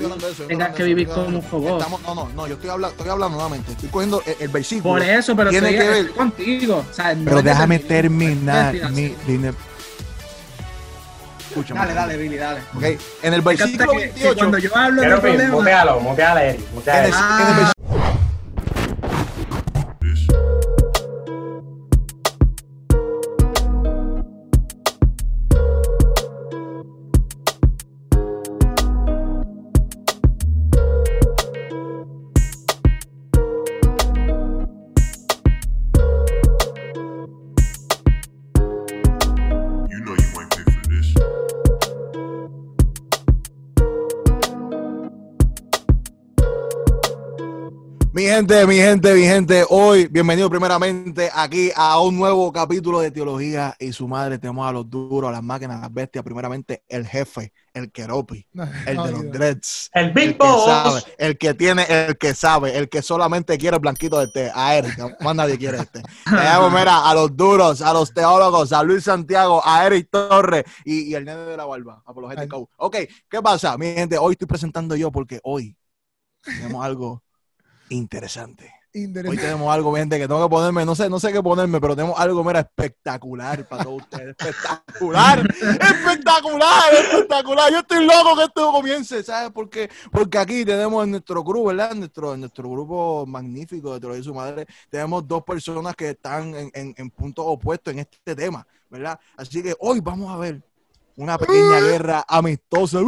estoy hablando de eso. tengas que vivir como un estamos- No, no, no, yo estoy hablando, estoy hablando nuevamente. Estoy cogiendo el, el versículo. Por eso, pero Tiene que ver- contigo. O sea, no Pero déjame te- terminar mi línea. Escúchame. Dale, dale, Billy, dale. Ok, En el versículo que- que 28. cuando yo hablo de problemas, mutealo, Eric. en gente, mi gente, mi gente, hoy, bienvenido primeramente aquí a un nuevo capítulo de Teología y su madre. Tenemos a los duros, a las máquinas, a las bestias. Primeramente, el jefe, el Keropi, el de los dreads. El Big El que Boss. sabe, el que tiene, el que sabe, el que solamente quiere el blanquito de té, a Eric, más nadie quiere este. Tenemos, mira, a los duros, a los teólogos, a Luis Santiago, a Eric Torres y, y el nene de la barba, apologético. Ok, ¿qué pasa? Mi gente, hoy estoy presentando yo porque hoy tenemos algo interesante. Hoy tenemos algo, gente, que tengo que ponerme, no sé, no sé qué ponerme, pero tenemos algo, mira, espectacular para todos ustedes. Espectacular, espectacular, espectacular. Yo estoy loco que esto comience, ¿sabes por qué? Porque aquí tenemos en nuestro grupo, ¿verdad? En nuestro, en nuestro grupo magnífico de Teología y su madre, tenemos dos personas que están en, en, en puntos opuestos en este tema, ¿verdad? Así que hoy vamos a ver una pequeña guerra amistosa.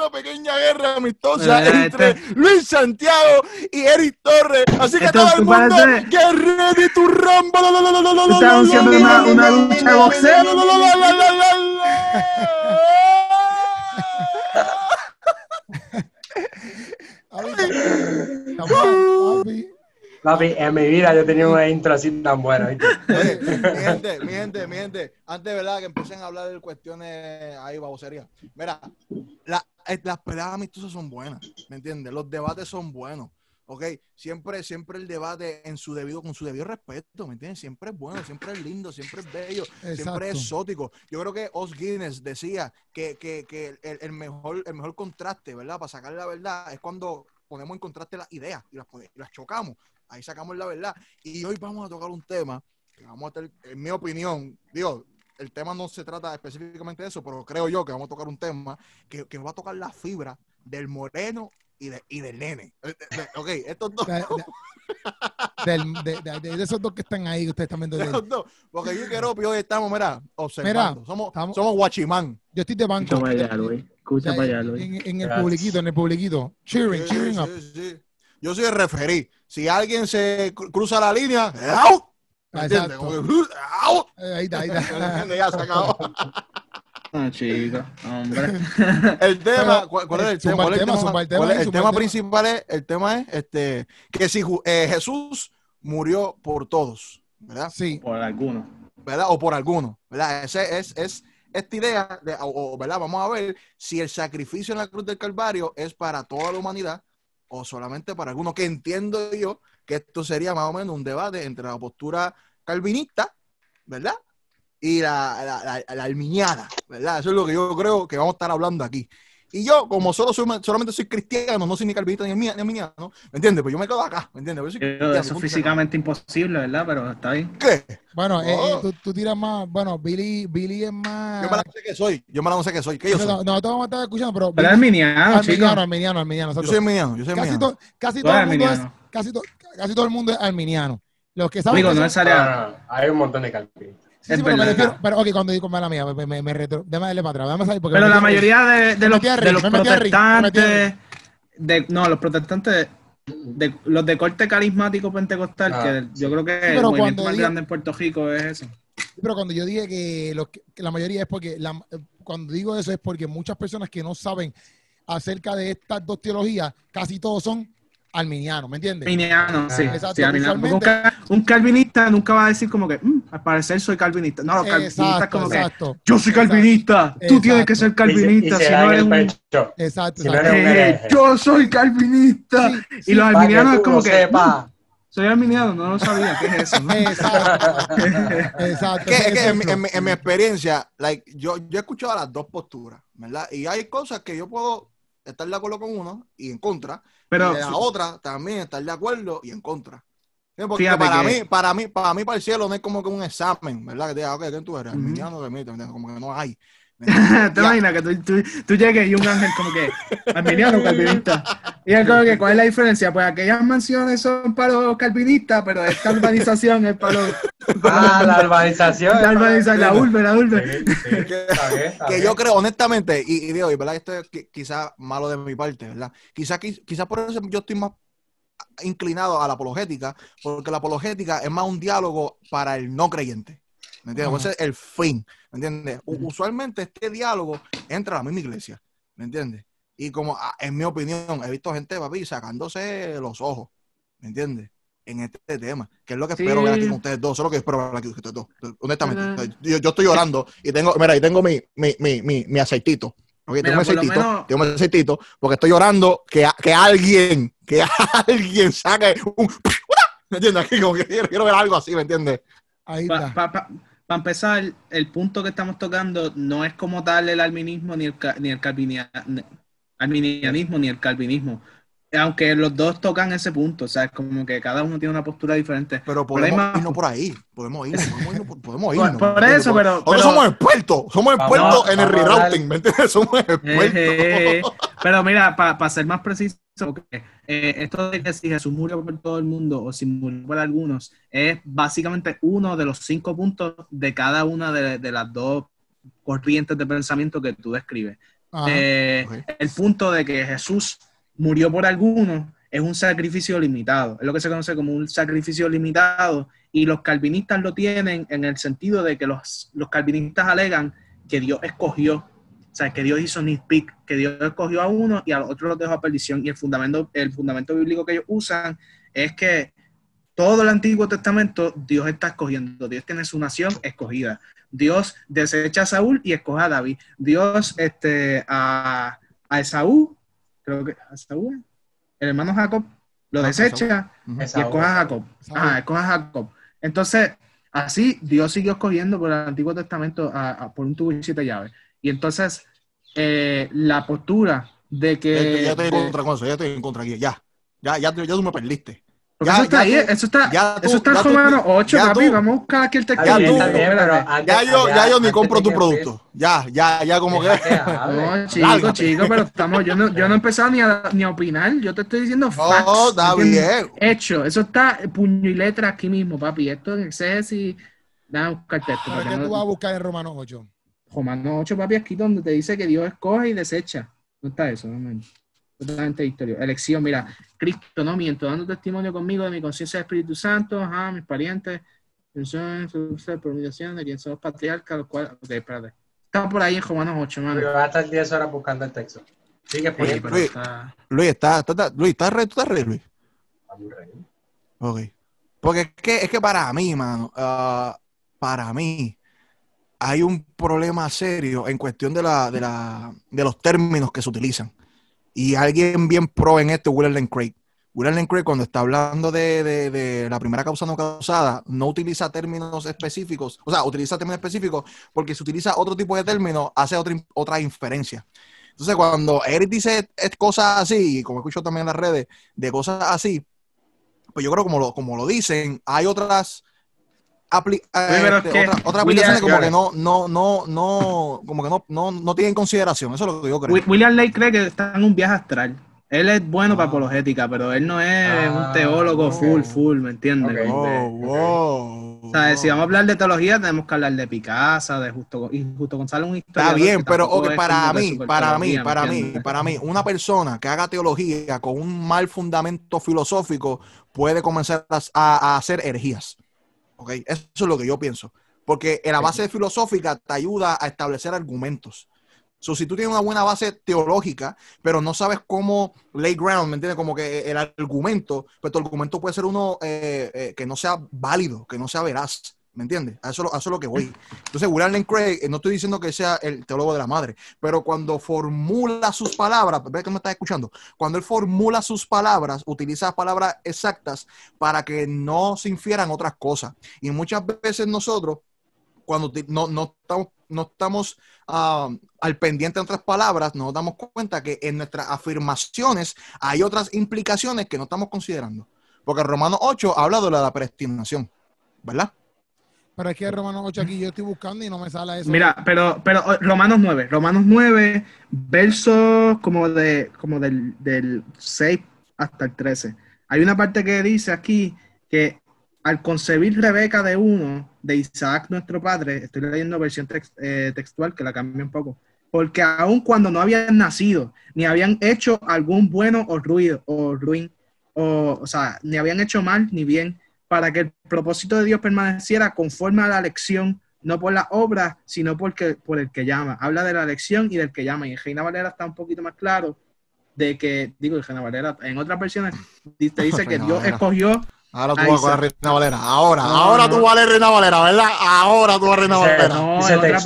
Una pequeña guerra amistosa Eh, entre este- Luis Santiago y Eric Torres. Así que Esto todo el mundo, parece- get ready Tú estás la, anunciando una- una lucha boxeo. Papi, en mi vida yo tenía una intro así tan buena. Oye, mi gente, mi gente, mi gente, antes, ¿verdad? Que empiecen a hablar de cuestiones ahí, babosería. Mira, la- las peleas amistosas son buenas, ¿me entiendes? Los debates son buenos, ¿ok? Siempre, siempre el debate en su debido, con su debido respeto, ¿me entiendes? Siempre es bueno, siempre es lindo, siempre es bello, siempre es exótico. Yo creo que Os Guinness decía que, que, que el, el mejor, el mejor contraste, ¿verdad? Para sacar la verdad es cuando ponemos en contraste las ideas y las, y las chocamos. Ahí sacamos la verdad. Y hoy vamos a tocar un tema que vamos a tener, en mi opinión, digo, el tema no se trata específicamente de eso, pero creo yo que vamos a tocar un tema que, que va a tocar la fibra del moreno y, de, y del nene. Eh, Ok, estos dos. De, de- del- de- de- de- de esos dos que están ahí, que ustedes están viendo. de- estos dos. Porque yo y Keropi hoy estamos, mira, observando. somos, estamos- somos guachimán. Yo estoy de banco. Escucha para allá, Luis. Escucha Ya, para allá, Luis. En, en el publiquito, en el publiquito. Cheering, Sí, cheering sí, up. sí, sí. Yo soy el referí. Si alguien se cru- cruza la línea, ¡out! Exacto. Como que. Eh, Ahí está, ahí ¿Me está. entiendes? Ya se acabó. Chico, hombre. El tema, Pero, ¿cuál, cuál es el zumba tema? ¿Cuál es el el tema, tema? zumba el tema ¿Cuál es ahí, el zumba tema el tema. principal es, el tema es este, que si eh, Jesús murió por todos, ¿verdad? Sí, Por alguno. ¿verdad? O por algunos, ¿verdad? Ese es, es esta idea, de, o, o, ¿verdad? Vamos a ver si el sacrificio en la cruz del Calvario es para toda la humanidad o solamente para algunos, que entiendo yo que esto sería más o menos un debate entre la postura calvinista, ¿verdad? Y la, la, la, la arminiana, ¿verdad? Eso es lo que yo creo que vamos a estar hablando aquí. Y yo, como solo soy, solamente soy cristiano, no soy ni calvinista ni armi- ni arminiano, ¿me entiendes? Pues yo me quedo acá, ¿me entiendes? Yo soy Yo- cristiano, Eso es físicamente imposible, ¿verdad? Pero está bien. ¿Qué? bueno, eh, Oh. eh, tú, tú tiras más. Bueno, Billy, Billy es más. Yo me la no sé qué soy, yo me la no sé qué soy, ¿qué yo soy? no, no, no te vamos a estar escuchando, pero. Pero es Billy- arminiano, arminiano, arminiano. Yo soy arminiano, yo soy Casi, arminiano. to- casi todo el mundo es. Casi, to- casi todo el mundo es arminiano. Los que saben. Amigo, que no son- es área. No, no, no, Hay un montón de calvinistas. Sí, sí, pero me refiero, pero ok, cuando digo mala mía, me, me, me retro, déjame darle para atrás, déjame salir porque Pero me la mayoría de, los, de protestantes, de, no, los protestantes, de, los de corte carismático pentecostal, Ah, que yo creo que el pero movimiento más grande en Puerto Rico es eso. Pero cuando yo dije que, los que- que la mayoría es porque, la- cuando digo eso es porque muchas personas que no saben acerca de estas dos teologías, casi todos son arminianos, ¿me entiendes? Arminiano, sí. Exacto, sí, arminiano. Porque Un, calvinista nunca va a decir como que, "Mm, al parecer soy calvinista. No, los calvinistas Exacto, como que, exacto. yo soy calvinista, tú Exacto. tienes que ser calvinista, y si no eres un... Exacto, Si no exacto. eres un Eh, yo soy calvinista. Sí, y sí, los arminianos que es como que. "Mm, soy arminiano, no lo sabía, ¿qué es eso? no?" Exacto. Exacto. Que, es que en, en mi, en mi experiencia, like, yo, yo he escuchado las dos posturas, ¿verdad? Y hay cosas que yo puedo estar de acuerdo con uno y en contra, Pero y de la otra también estar de acuerdo y en contra. Porque para que- mí, para mí, para mí, para el cielo no es como que un examen, ¿verdad? Que te diga, ok, ¿quién tú eres? Arminiano ¿me entiendes? como que no hay. ¿Te imaginas que tú, tú, tú llegues y un ángel como que arminiano calvinista? Y es como que, ¿cuál es la diferencia? Pues aquellas mansiones son para los calvinistas, pero esta urbanización es para los... Ah, la urbanización. La urbanización, la urbe, la urbe. Sí, sí, que yo creo, honestamente, y, y digo, y verdad, esto es qui- quizá malo de mi parte, ¿verdad? Quizá, quizá por eso yo estoy más inclinado a la apologética, porque la apologética es más un diálogo para el no creyente. ¿Me entiendes? Ese es el fin. ¿Me entiendes? Usualmente este diálogo entra a la misma iglesia. ¿Me entiendes? Y como, ah, en mi opinión, he visto gente, papi, sacándose los ojos. ¿Me entiendes? En este tema, que es lo que Sí. espero ver aquí con ustedes dos. Eso es lo que espero ver aquí con ustedes dos. Honestamente, yo, yo estoy llorando y tengo, mira, y tengo mi, mi, mi, mi, mi aceitito. Ok, Mira, tengo lo aceitito, menos- tengo mi aceitito, porque estoy llorando que, que alguien, que alguien saque un. ¿Me entiendes? Aquí como que quiero, quiero ver algo así, ¿me entiendes? Ahí está. Empezar, el punto que estamos tocando no es como tal el arminismo ni el, ni el calvinia- arminianismo ni el calvinismo. Aunque los dos tocan ese punto, o sea, es como que cada uno tiene una postura diferente. Pero podemos más- irnos por ahí. Podemos irnos, podemos irnos. por- Podemos Por- eso, pero- Nosotros pero- somos expertos. Somos expertos en el rerouting, ¿me entiendes? Somos expertos. Eh, pero mira, para ser más preciso, porque, eh, esto de que si Jesús murió por todo el mundo o si murió por algunos, es básicamente uno de los cinco puntos de cada una de, de las dos corrientes de pensamiento que tú describes. Eh. El punto de que Jesús murió por algunos es un sacrificio limitado, es lo que se conoce como un sacrificio limitado y los calvinistas lo tienen en el sentido de que los, los calvinistas alegan que Dios escogió, o sea, que Dios hizo nitpick, que Dios escogió a uno y a los otros los dejó a perdición y el fundamento, el fundamento bíblico que ellos usan es que todo el Antiguo Testamento Dios está escogiendo, Dios tiene su nación escogida. Dios desecha a Saúl y escoge a David. Dios este, a, a Esaú, creo que a Esaú, el hermano Jacob, lo Ah, desecha y escoge a Jacob. Ajá, escoge a Jacob. Entonces, así Dios siguió escogiendo por el Antiguo Testamento a- a- por un tubo y siete llaves. Y entonces, eh, la postura de que... ya estoy en contra con eso, ya estoy en contra aquí. Ya. Ya, ya, ya tú me perdiste. porque ya- eso está ya ahí, tú- eso está, ya tú- eso está en ya tú- Romanos 8, ya papi. tú- Vamos a buscar aquí el texto. Ya bien, bien, antes- Ya yo, ya yo ni compro tu producto. Ya, ya, ya como que. No, chico, Lárgate. chico, pero estamos, yo no, yo no he empezado ni a, ni a opinar, yo te estoy diciendo facts. No, está bien. Hecho, eso está puño y letra aquí mismo, papi. Esto en exceso Déjame buscar texto. ¿Pero porque qué no- tú vas a buscar en Romanos 8? Romanos 8, papi, aquí donde te dice que Dios escoge y desecha. No está eso, no, man. Totalmente historia. Elección, mira, Cristo, no miento, dando testimonio conmigo de mi conciencia del Espíritu Santo, ajá, mis parientes, promulgación de quién son los patriarcas, los cuales. Ok, espérate. Está por ahí en Romanos 8, mano. Porque va a estar 10 horas buscando el texto. Sigue Sí, poniendo. pero Luis. está- Luis, ¿estás está, está- Luis, ¿estás ready? ¿Tú estás ready, Luis? Ok. Porque es que, es que para mí, mano, ah, para mí, hay un problema serio en cuestión de, la, de, la, de los términos que se utilizan. Y alguien bien pro en esto, William Craig. William Craig, cuando está hablando de, de- de la primera causa no causada, no utiliza términos específicos, o sea, utiliza términos específicos porque si utiliza otro tipo de término, hace otra, otra inferencia. Entonces, cuando Eric dice es- cosas así, y como escucho también en las redes, de cosas así, pues yo creo como lo, como lo dicen, hay otras apli- eh, este, que, otra- otras William, aplicaciones como que no, no, no, no, como que no, no, no tienen consideración. Eso es lo que yo creo. Wi- William Lake cree que está en un viaje astral. Él es bueno para Ah. apologética, pero él no es Ah, un teólogo full, full, ¿me entiendes? Oh, wow. O sea, si vamos a hablar de teología, tenemos que hablar de Picasso, de Justo, y Justo González, un Está bien, pero para mí, para mí, teología, ¿me para mí, para mí, una persona que haga teología con un mal fundamento filosófico puede comenzar a, a- a hacer herejías. ¿Ok? Eso es lo que yo pienso. Porque en la base filosófica te ayuda a establecer argumentos. So, si tú tienes una buena base teológica, pero no sabes cómo lay ground, ¿me entiendes? Como que el argumento, pues tu argumento puede ser uno eh, eh, que no sea válido, que no sea veraz, ¿me entiendes? A eso, a es lo que voy. Entonces, William Craig, eh, no estoy diciendo que sea el teólogo de la madre, pero cuando formula sus palabras, ve que me estás escuchando, cuando él formula sus palabras, utiliza palabras exactas para que no se infieran otras cosas. Y muchas veces nosotros cuando no, no estamos, no estamos ah, al pendiente de otras palabras, nos damos cuenta que en nuestras afirmaciones hay otras implicaciones que no estamos considerando. Porque Romanos 8 habla de la predestinación, ¿verdad? Pero es que Romanos 8 aquí yo estoy buscando y no me sale eso. Mira, pero, pero oh, Romanos 9, Romanos 9, versos como, de, como del, del 6 hasta el 13. Hay una parte que dice aquí que al concebir Rebeca de uno, de Isaac nuestro padre, estoy leyendo versión eh, textual que la cambia un poco, porque aun cuando no habían nacido, ni habían hecho algún bueno o ruido, o ruin, o, o sea, ni habían hecho mal ni bien, para que el propósito de Dios permaneciera conforme a la elección, no por la obra, sino porque, por el que llama. Habla de la elección y del que llama. Y en Reina Valera está un poquito más claro de que, digo, en Reina Valera, en otras versiones te dice que Dios escogió. Ahora tú Ahí vas con la. Reina Valera. Ahora, No, ahora no. tú vas a la Reina Valera, ¿verdad? Ahora tú vas a Reina Dice- Valera. No, explica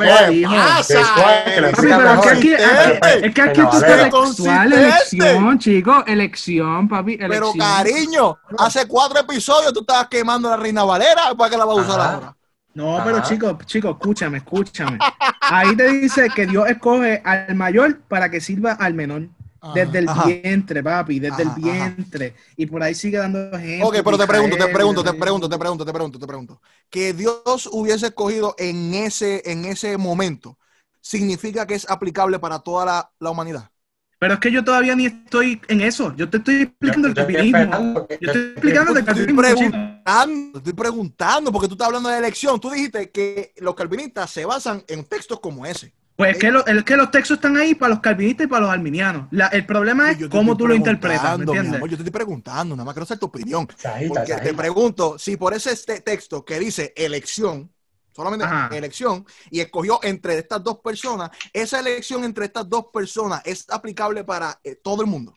pero es que aquí, Consistente. es que aquí Reina tú estás textual, elección, chico, elección, papi, Pero cariño, hace cuatro episodios tú estabas quemando la Reina Valera para que la vas a usar Ajá. ahora. No, pero chicos, chicos, escúchame, escúchame. Ahí te dice que Dios escoge al mayor para que sirva al menor. Desde el Ajá. vientre, papi, desde Ajá, el ajá. vientre. Y por ahí sigue dando ejemplos. Ok, pero te pregunto, te pregunto, te pregunto, te pregunto, te pregunto, te pregunto, Que Dios hubiese escogido en ese, en ese momento, ¿significa que es aplicable para toda la, la humanidad? Pero es que yo todavía ni estoy en eso. Yo te estoy explicando el Yo estoy calvinismo. Yo estoy explicando el estoy calvinismo. chico. preguntando, te estoy preguntando, porque tú estás hablando de elección. Tú dijiste que los calvinistas se basan en textos como ese. Pues es que, lo- es que los textos están ahí para los calvinistas y para los arminianos. La- el problema es cómo tú lo interpretas, ¿me entiendes? amor, yo te estoy preguntando, nada más quiero saber tu opinión. Porque te pregunto si por ese este texto que dice elección, solamente Ajá. elección, y escogió entre estas dos personas, esa elección entre estas dos personas es aplicable para eh, todo el mundo.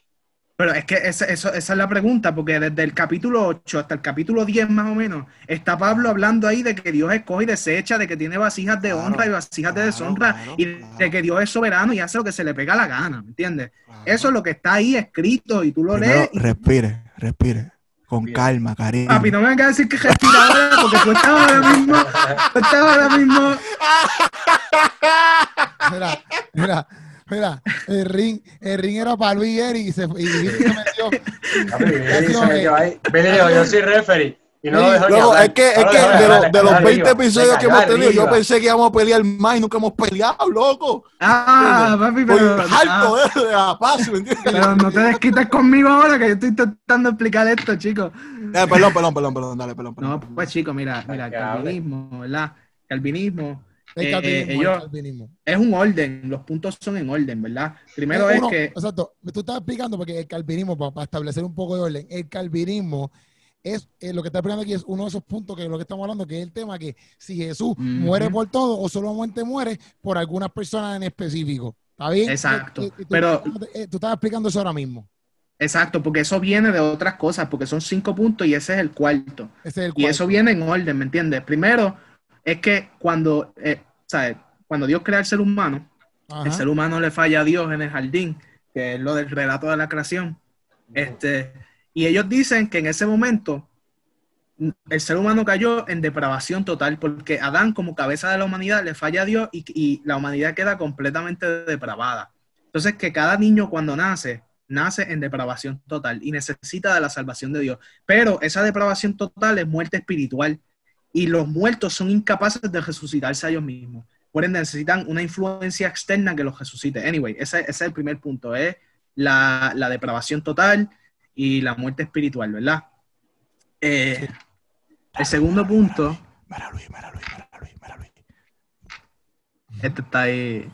Pero es que esa, eso- esa es la pregunta, porque desde el capítulo 8 hasta el capítulo 10 más o menos, está Pablo hablando ahí de que Dios escoge y desecha, de que tiene vasijas de Claro, honra y vasijas de deshonra, claro, y claro. de que Dios es soberano y hace lo que se le pega la gana, ¿me entiendes? Claro. Eso es lo que está ahí escrito y tú lo Primero, lees. y- respire, respire. Con Bien. calma, cariño. Papi, no me vengas a decir que respira ahora, porque tú estabas ahora mismo, tú estabas ahora mismo. Mira, mira, mira, el ring, el ring era para Luis Eri y se, y se metió. Se metió ahí. Yo soy referee. Y no Luego, es que, es No lo que de, los- de los cayó 20 arriba, episodios que hemos tenido, yo pensé que íbamos a pelear más y nunca hemos peleado, loco. Ah, papi, pero, harto ah, de, de la paz, ¿me entiendes? pero no te desquites conmigo ahora, que yo estoy intentando explicar esto, chicos. Eh, perdón, perdón, perdón, perdón, dale, perdón. perdón. No, pues chicos, mira, mira, el calvinismo, ¿verdad? Calvinismo El Eh, calvinismo, eh, el calvinismo. es un orden, los puntos son en orden, ¿verdad? Primero Eh, es uno- que, Exacto. Tú estás explicando porque el calvinismo, para, establecer un poco de orden, el calvinismo es eh, lo que está explicando aquí es uno de esos puntos que lo que estamos hablando, que es el tema que si Jesús muere por todo o solamente muere por algunas personas en específico. ¿Está bien? Exacto. Eh, eh, tú, Pero- eh, tú estabas explicando eso ahora mismo. exacto, porque eso viene de otras cosas, porque son cinco puntos y ese es el cuarto. Ese es el Y eso viene en orden, ¿me entiendes? Primero es que cuando, eh, ¿sabes? Cuando Dios crea el ser humano, Ajá. el ser humano le falla a Dios en el jardín, que es lo del relato de la creación. Este, y ellos dicen que en ese momento el ser humano cayó en depravación total, porque Adán, como cabeza de la humanidad, le falla a Dios y, y la humanidad queda completamente depravada. Entonces, que cada niño cuando nace, nace en depravación total y necesita de la salvación de Dios. Pero esa depravación total es muerte espiritual y los muertos son incapaces de resucitarse a ellos mismos. Por ende, necesitan una influencia externa que los resucite. Anyway, ese, ese es el primer punto, es ¿eh? la, la, depravación total y la muerte espiritual, ¿verdad? Eh, el segundo punto... Mara Luis, Mara Luis, Mara Luis, este está ahí...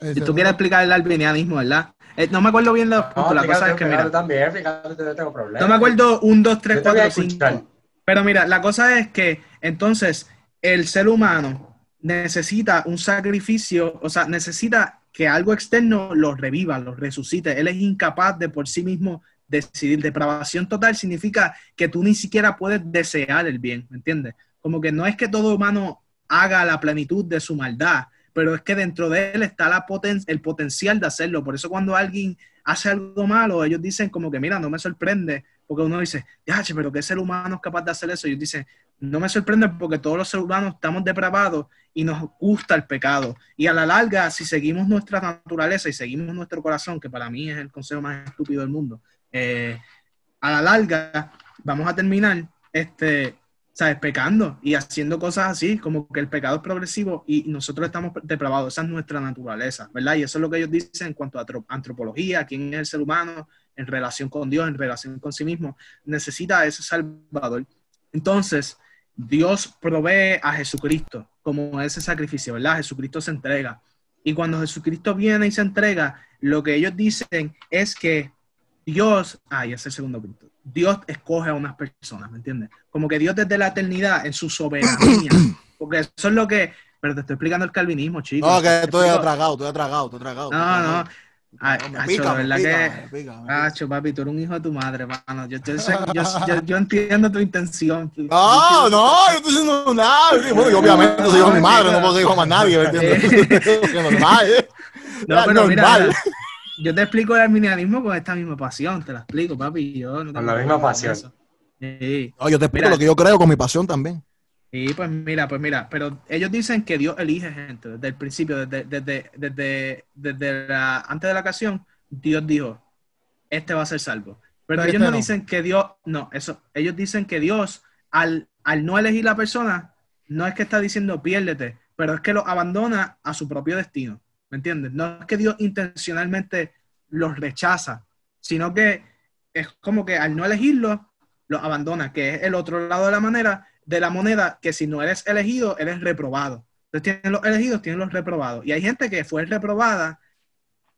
Si tú quieres explicar el albinianismo, ¿verdad? Eh, no me acuerdo bien los puntos. No, la cosa es que, mira. También, fíjate, tengo no me acuerdo 1, 2, 3, 4, 5. Pero mira, la cosa es que entonces el ser humano necesita un sacrificio, o sea, necesita que algo externo lo reviva, lo resucite. Él es incapaz de por sí mismo decidir. Depravación total significa que tú ni siquiera puedes desear el bien, ¿me entiendes? Como que no es que todo humano haga la plenitud de su maldad, pero es que dentro de él está la poten- el potencial de hacerlo. Por eso cuando alguien hace algo malo, ellos dicen como que, mira, no me sorprende, porque uno dice, ya, pero ¿qué ser humano es capaz de hacer eso? Y ellos dicen, No me sorprende porque todos los seres humanos estamos depravados y nos gusta el pecado. Y a la larga, si seguimos nuestra naturaleza y seguimos nuestro corazón, que para mí es el consejo más estúpido del mundo, eh, a la larga vamos a terminar, este, ¿sabes? Pecando y haciendo cosas así, como que el pecado es progresivo y nosotros estamos depravados. Esa es nuestra naturaleza, ¿verdad? Y eso es lo que ellos dicen en cuanto a antro- antropología, quién es el ser humano en relación con Dios, en relación con sí mismo. Necesita a ese Salvador. Entonces, Dios provee a Jesucristo como ese sacrificio, ¿verdad? Jesucristo se entrega. Y cuando Jesucristo viene y se entrega, lo que ellos dicen es que Dios, ah, y ese es el segundo punto. Dios escoge a unas personas, ¿me entiendes? Como que Dios desde la eternidad, en su soberanía, porque eso es lo que, pero te estoy explicando el calvinismo, chicos. No, que estoy atragado, estoy atragado, estoy atragado. No, no. Ay, me acho, pica, me verdad pica, que- me pica, me pica. Acho, papi, tú eres un hijo de tu madre, mano. Yo, yo, yo, yo- yo entiendo tu intención. No, no, yo estoy diciendo nada. Bueno, yo obviamente soy hijo de mi madre, no puedo ser hijo de más nadie, ¿eh? No, Es pero mira, normal. yo te explico el arminianismo con esta misma pasión, te la explico, papi. Yo no Con la misma pasión. Sí, No, yo te explico Mira. lo que yo creo con mi pasión también. Sí, pues mira, pues mira, pero ellos dicen que Dios elige gente desde el principio, desde, desde, desde, desde la, antes de la ocasión, Dios dijo, este va a ser salvo. Pero ellos este no no. dicen que Dios, no, eso, ellos dicen que Dios, al, al no elegir la persona, no es que está diciendo piérdete, pero es que lo abandona a su propio destino. ¿Me entiendes? No es que Dios intencionalmente los rechaza, sino que es como que al no elegirlo, los abandona, que es el otro lado de la manera, de la moneda, que si no eres elegido, eres reprobado. Entonces tienen los elegidos, tienen los reprobados. Y hay gente que fue reprobada,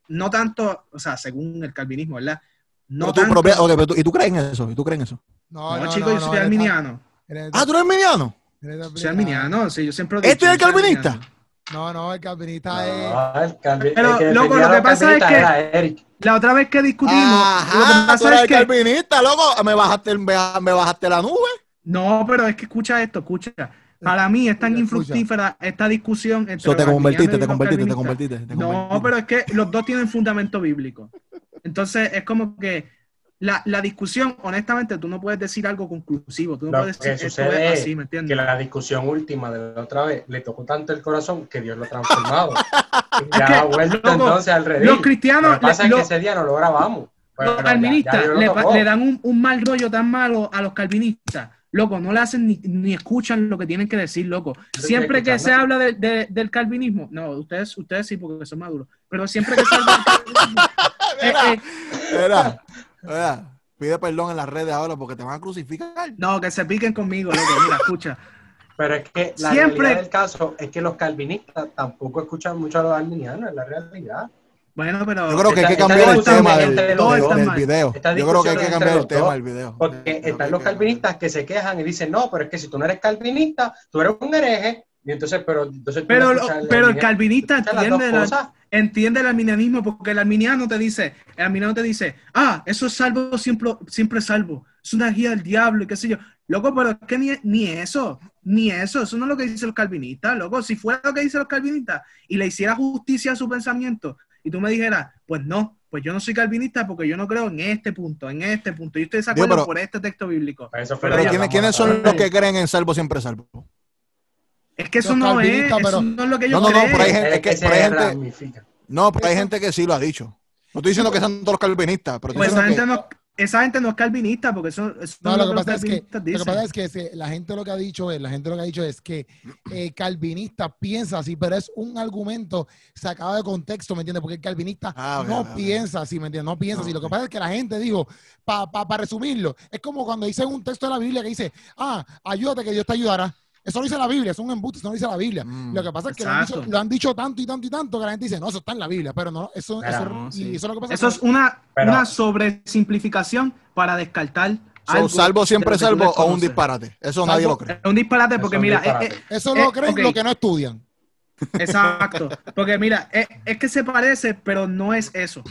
no tanto, o sea, según el calvinismo, ¿verdad? No No, tú, tanto- propia- ok, pero tú- ¿Y tú crees en eso? ¿Y tú crees en eso? No, no, no, chicos, no, yo soy arminiano. eres- Ah, ¿tú eres miniano? eres Soy arminiano, sí, yo siempre lo ¿Este es el calvinista? arminiano. No, no, el calvinista es. No, el calvi- Pero, el que loco, lo que pasa es que-. La otra vez que discutimos, lo Ajá, que tú pasa eres es el que... calvinista, loco. Me bajaste, el- me, me bajaste la nube. No, pero es que escucha esto, escucha. Para mí es tan infructífera esta discusión entre Eso te convertiste, te convertiste, te convertiste. te No, convertiste. pero es que los dos tienen fundamento bíblico. Entonces es como que la, la discusión, honestamente, tú no puedes decir algo conclusivo. Tú no Lo puedes que decir esto sucede es así, ¿me Que entiendes? la discusión última de la otra vez le tocó tanto el corazón que Dios lo ha transformado. Ya que, ha vuelto loco, entonces al los cristianos, Lo que pasa es que ese día no lo grabamos. Los calvinistas ya Dios lo le, tocó. le dan un, un mal rollo tan malo a los calvinistas. Loco, no le hacen ni, ni escuchan lo que tienen que decir, loco. Siempre que se habla de- de- del calvinismo, no, ustedes, ustedes sí, porque son maduros, pero siempre que se habla del calvinismo, eh, eh, pide perdón en las redes ahora porque te van a crucificar. no, que se piquen conmigo, loco, mira, escucha. Pero es que la Siempre- realidad del caso es que los calvinistas tampoco escuchan mucho a los arminianos, es la realidad. Bueno, pero Yo creo que hay que cambiar el tema del, video. Yo creo que hay que cambiar el tema del video. Porque están los calvinistas que se quejan y dicen, no, pero es que si tú no eres calvinista, tú eres un hereje. Y entonces, pero, entonces Pero, no el calvinista entiende, la- entiende el arminianismo porque el arminiano te dice, el arminiano te dice, ah, eso es salvo siempre, siempre salvo, es una guía del diablo y qué sé yo. Loco, pero es que ni, ni eso, ni eso, eso no es lo que dicen los calvinistas, loco. Si fuera lo que dicen los calvinistas y le hiciera justicia a su pensamiento y tú me dijeras, pues no, pues yo no soy calvinista porque yo no creo en este punto, en este punto, yo estoy de desacuerdo pero- por este texto bíblico. Eso fue Pero lo Pero que ¿quiénes, quiénes son los que creen en salvo siempre salvo? Es que eso no es, eso no es lo que ellos No, no, no, pero hay gente- Es que- que se pero hay gente- ramifica. No, pero hay gente que sí lo ha dicho. No estoy diciendo que sean todos los calvinistas, pero Pues esa diciendo gente, no, esa gente no es calvinista porque eso, eso No, es lo lo que pasa es que, lo que dicen. pasa es que se- la gente lo que ha dicho es, la gente lo que ha dicho es que eh, calvinista piensa así, pero es un argumento sacado de contexto, ¿me entiendes? Porque el calvinista Ah, no piensa así, ¿me entiendes? No piensa así. Lo que Ok. pasa es que la gente dijo, para resumirlo, es como cuando dice un texto de la Biblia que dice, ah, ayúdate que Dios te ayudará. Eso no dice la Biblia, es un embuste, eso no dice la Biblia. Mm. Lo que pasa es que lo han, dicho, Exacto. lo han dicho tanto y tanto y tanto que la gente dice, no, eso está en la Biblia, pero no, eso, Pero eso, no, y sí. eso es lo que pasa. Eso es una, Pero- una sobresimplificación para descartar. So, algo salvo siempre lo salvo o un disparate. Eso nadie lo cree. Es un disparate porque Eso mira, disparate. eh, eh, eso eh, lo creen ok. lo que no estudian. exacto. Porque mira, eh, es que se parece, pero no es eso.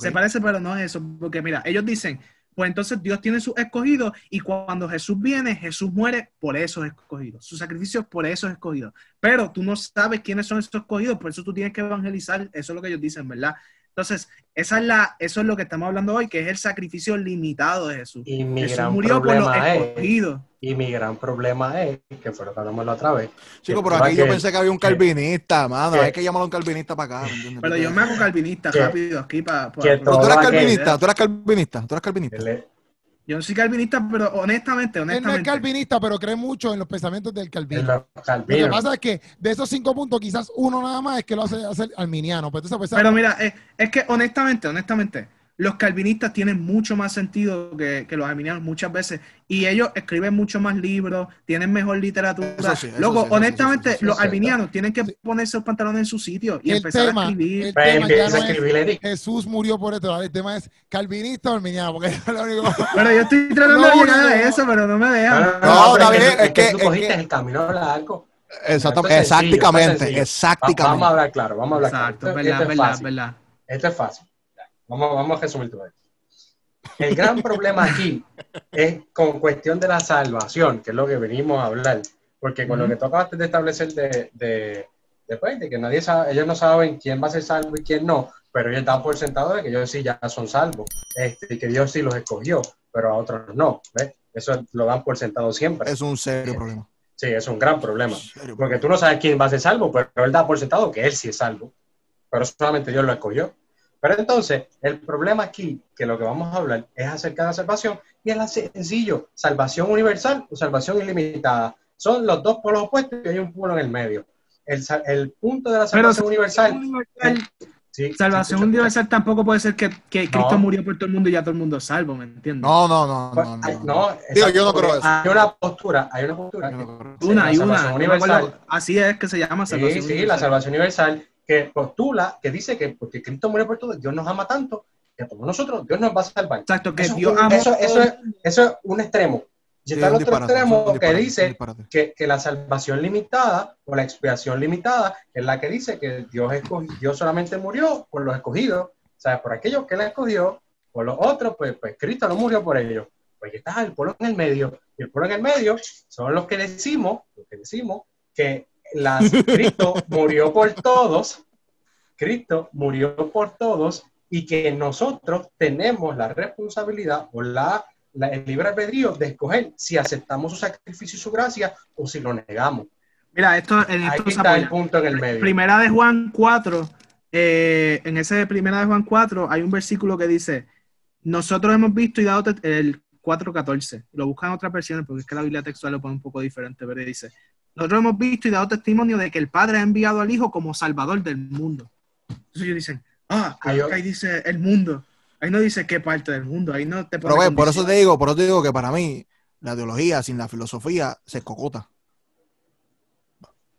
Se parece, pero no es eso. Porque mira, ellos dicen, pues entonces Dios tiene sus escogidos y cuando Jesús viene, Jesús muere por esos escogidos. Su sacrificio es por esos escogidos. Pero tú no sabes quiénes son esos escogidos, por eso tú tienes que evangelizar. Eso es lo que ellos dicen, ¿verdad? Entonces, esa es la, eso es lo que estamos hablando hoy, que es el sacrificio limitado de Jesús. Y mi Jesús gran murió por los problema es, escogidos. y mi gran problema es, que fue lo que hablamos la otra vez. Chico, que pero aquí que- yo pensé que había un que- calvinista, mano. que- Hay que llamarlo un calvinista para acá. Pero yo me hago calvinista Que- rápido aquí para... que Pero tú eres calvinista, tú eres calvinista, tú eres calvinista. Yo no soy calvinista, pero honestamente, Él no es honestamente. calvinista, pero cree mucho en los pensamientos del el- calvino. los Lo que pasa es que de esos cinco puntos, quizás uno nada más es que lo hace hacer arminiano. Pues entonces, pues, Pero mira, es, es que honestamente, honestamente, los calvinistas tienen mucho más sentido que, que los arminianos muchas veces. Y ellos escriben mucho más libros, tienen mejor literatura. Sí, sí, honestamente, sí, los arminianos tienen que ponerse los pantalones en su sitio y El empezar tema, a escribir. el- Pues tema ya empieza no a es- escribir. Jesús murió por esto. El tema es calvinista o arminiano, porque es lo único. Pero yo estoy tratando No, de llegar no, a eso, pero no me dejan. no, No, no, bien, es que- tú es cogiste que- el camino largo. Exactamente, exactamente. Vamos a hablar claro, vamos a hablar Exacto, claro. Verdad, verdad, verdad. Esto es fácil. Vamos, vamos a resumir todo esto. El gran problema aquí es con cuestión de la salvación, que es lo que venimos a hablar. Porque con lo Ujú. que tú acabaste de establecer de, de, después de que nadie sabe, ellos no saben quién va a ser salvo y quién no, pero ellos dan por sentado de que ellos sí ya son salvos, este, y que Dios sí los escogió, pero a otros no. ¿ves? Eso lo dan por sentado siempre. Es un serio problema. Sí, es un gran problema. Porque tú no sabes quién va a ser salvo, pero él da por sentado que él sí es salvo. Pero solamente Dios lo escogió. Pero entonces, el problema aquí, que lo que vamos a hablar, es acerca de la salvación, y es la sencillo, salvación universal o salvación ilimitada. Son los dos polos opuestos y hay un polo en el medio. El, el punto de la Pero salvación universal... universal- sí, Salvación sí, sí, universal tampoco puede ser que, que Cristo No. murió por todo el mundo y ya todo el mundo es salvo, ¿me entiendes? No, no, no, Pues, no, no. hay- no. no, Digo, yo no creo eso. Hay una postura, hay una postura. Una la y una. salvación universal. así es que se llama Sí, salvación sí, la universal. salvación universal que postula, que dice que porque Cristo murió por todos, Dios nos ama tanto, que a todos nosotros Dios nos va a salvar. Exacto, que Eso, Dios un- amó eso, eso es, eso es un extremo. Y está es el otro disparate, extremo que dice que, que la salvación limitada o la expiación limitada es la que dice que Dios, escogió, Dios solamente murió por los escogidos, o sea, por aquellos que él escogió, por los otros, pues, pues Cristo no murió por ellos. Pues está el pueblo en el medio. Y el pueblo en el medio son los que decimos, los que decimos que las, Cristo murió por todos, Cristo murió por todos y que nosotros tenemos la responsabilidad o la, la- el libre albedrío de escoger si aceptamos su sacrificio y su gracia o si lo negamos. Mira, esto, en Ahí esto se está el punto en el medio. Primera de Juan 4, eh, en ese de Primera de Juan 4 hay un versículo que dice, nosotros hemos visto y dado el 4.14, lo buscan en otras versiones porque es que la Biblia textual lo pone un poco diferente, pero dice, nosotros hemos visto y dado testimonio de que el Padre ha enviado al Hijo como Salvador del mundo. Entonces ellos dicen, ah, Ahí dice el mundo, ahí no dice qué parte del mundo, ahí no te Pero ve, por eso te digo, por eso te digo que para mí la teología sin la filosofía se cocota.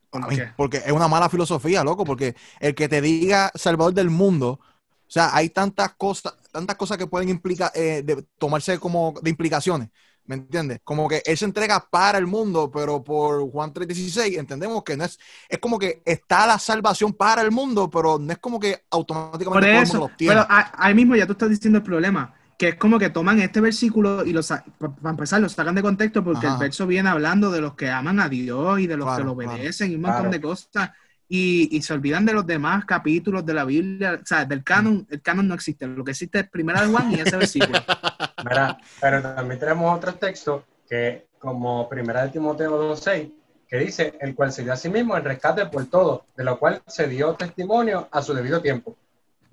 Para ¿Por mí, qué? porque es una mala filosofía, loco, porque el que te diga salvador del mundo, o sea, hay tantas cosas, tantas cosas que pueden implicar, eh, de, tomarse como de implicaciones, ¿me entiendes? Como que él se entrega para el mundo, pero por Juan 3.16 entendemos que no es, es como que está la salvación para el mundo, pero no es como que automáticamente Por todo el eso, mundo lo obtiene. pero a- ahí mismo ya tú estás diciendo el problema, que es como que toman este versículo y lo para empezar lo sacan de contexto porque Ajá. el verso viene hablando de los que aman a Dios y de los Claro, que lo claro. obedecen y un montón Claro. de cosas y, y se olvidan de los demás capítulos de la Biblia, o sea, del canon, el canon no existe, lo que existe es Primera de Juan y ese versículo. Mira, pero también tenemos otros textos que, como Primera de Timoteo 2.6, que dice, el cual se dio a sí mismo el rescate por todo, de lo cual se dio testimonio a su debido tiempo.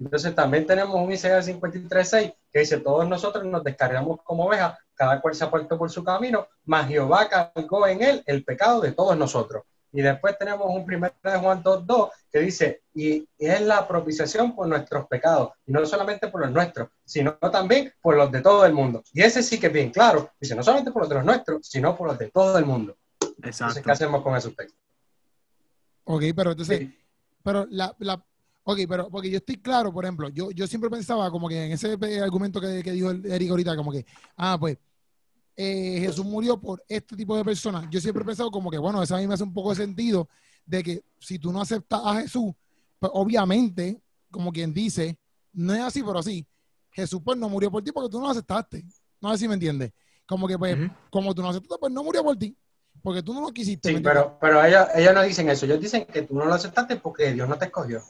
Entonces también tenemos un Isaías 53.6 que dice, todos nosotros nos descargamos como ovejas, cada cual se apartó por su camino, mas Jehová cargó en él el pecado de todos nosotros. Y después tenemos un primero de Juan 2.2 que dice, y es la propiciación por nuestros pecados, y no solamente por los nuestros, sino también por los de todo el mundo. Y ese sí que es bien claro, dice, no solamente por los de los nuestros, sino por los de todo el mundo. Entonces, Exacto. ¿qué hacemos con esos textos? Ok, pero entonces, Sí. pero la, la, ok, pero porque yo estoy claro, por ejemplo, yo, yo siempre pensaba como que en ese argumento que, que dijo el Eric ahorita, como que, ah, pues, eh, Jesús murió por este tipo de personas. Yo siempre he pensado como que, bueno, eso a mí me hace un poco de sentido de que si tú no aceptas a Jesús, pues obviamente, como quien dice, no es así, pero sí, Jesús pues no murió por ti porque tú no lo aceptaste. No sé si me entiendes. Como que, pues, como tú no aceptaste, pues no murió por ti. Porque tú no lo quisiste. Sí, pero, pero ellos, ellos no dicen eso, ellos dicen que tú no lo aceptaste porque Dios no te escogió.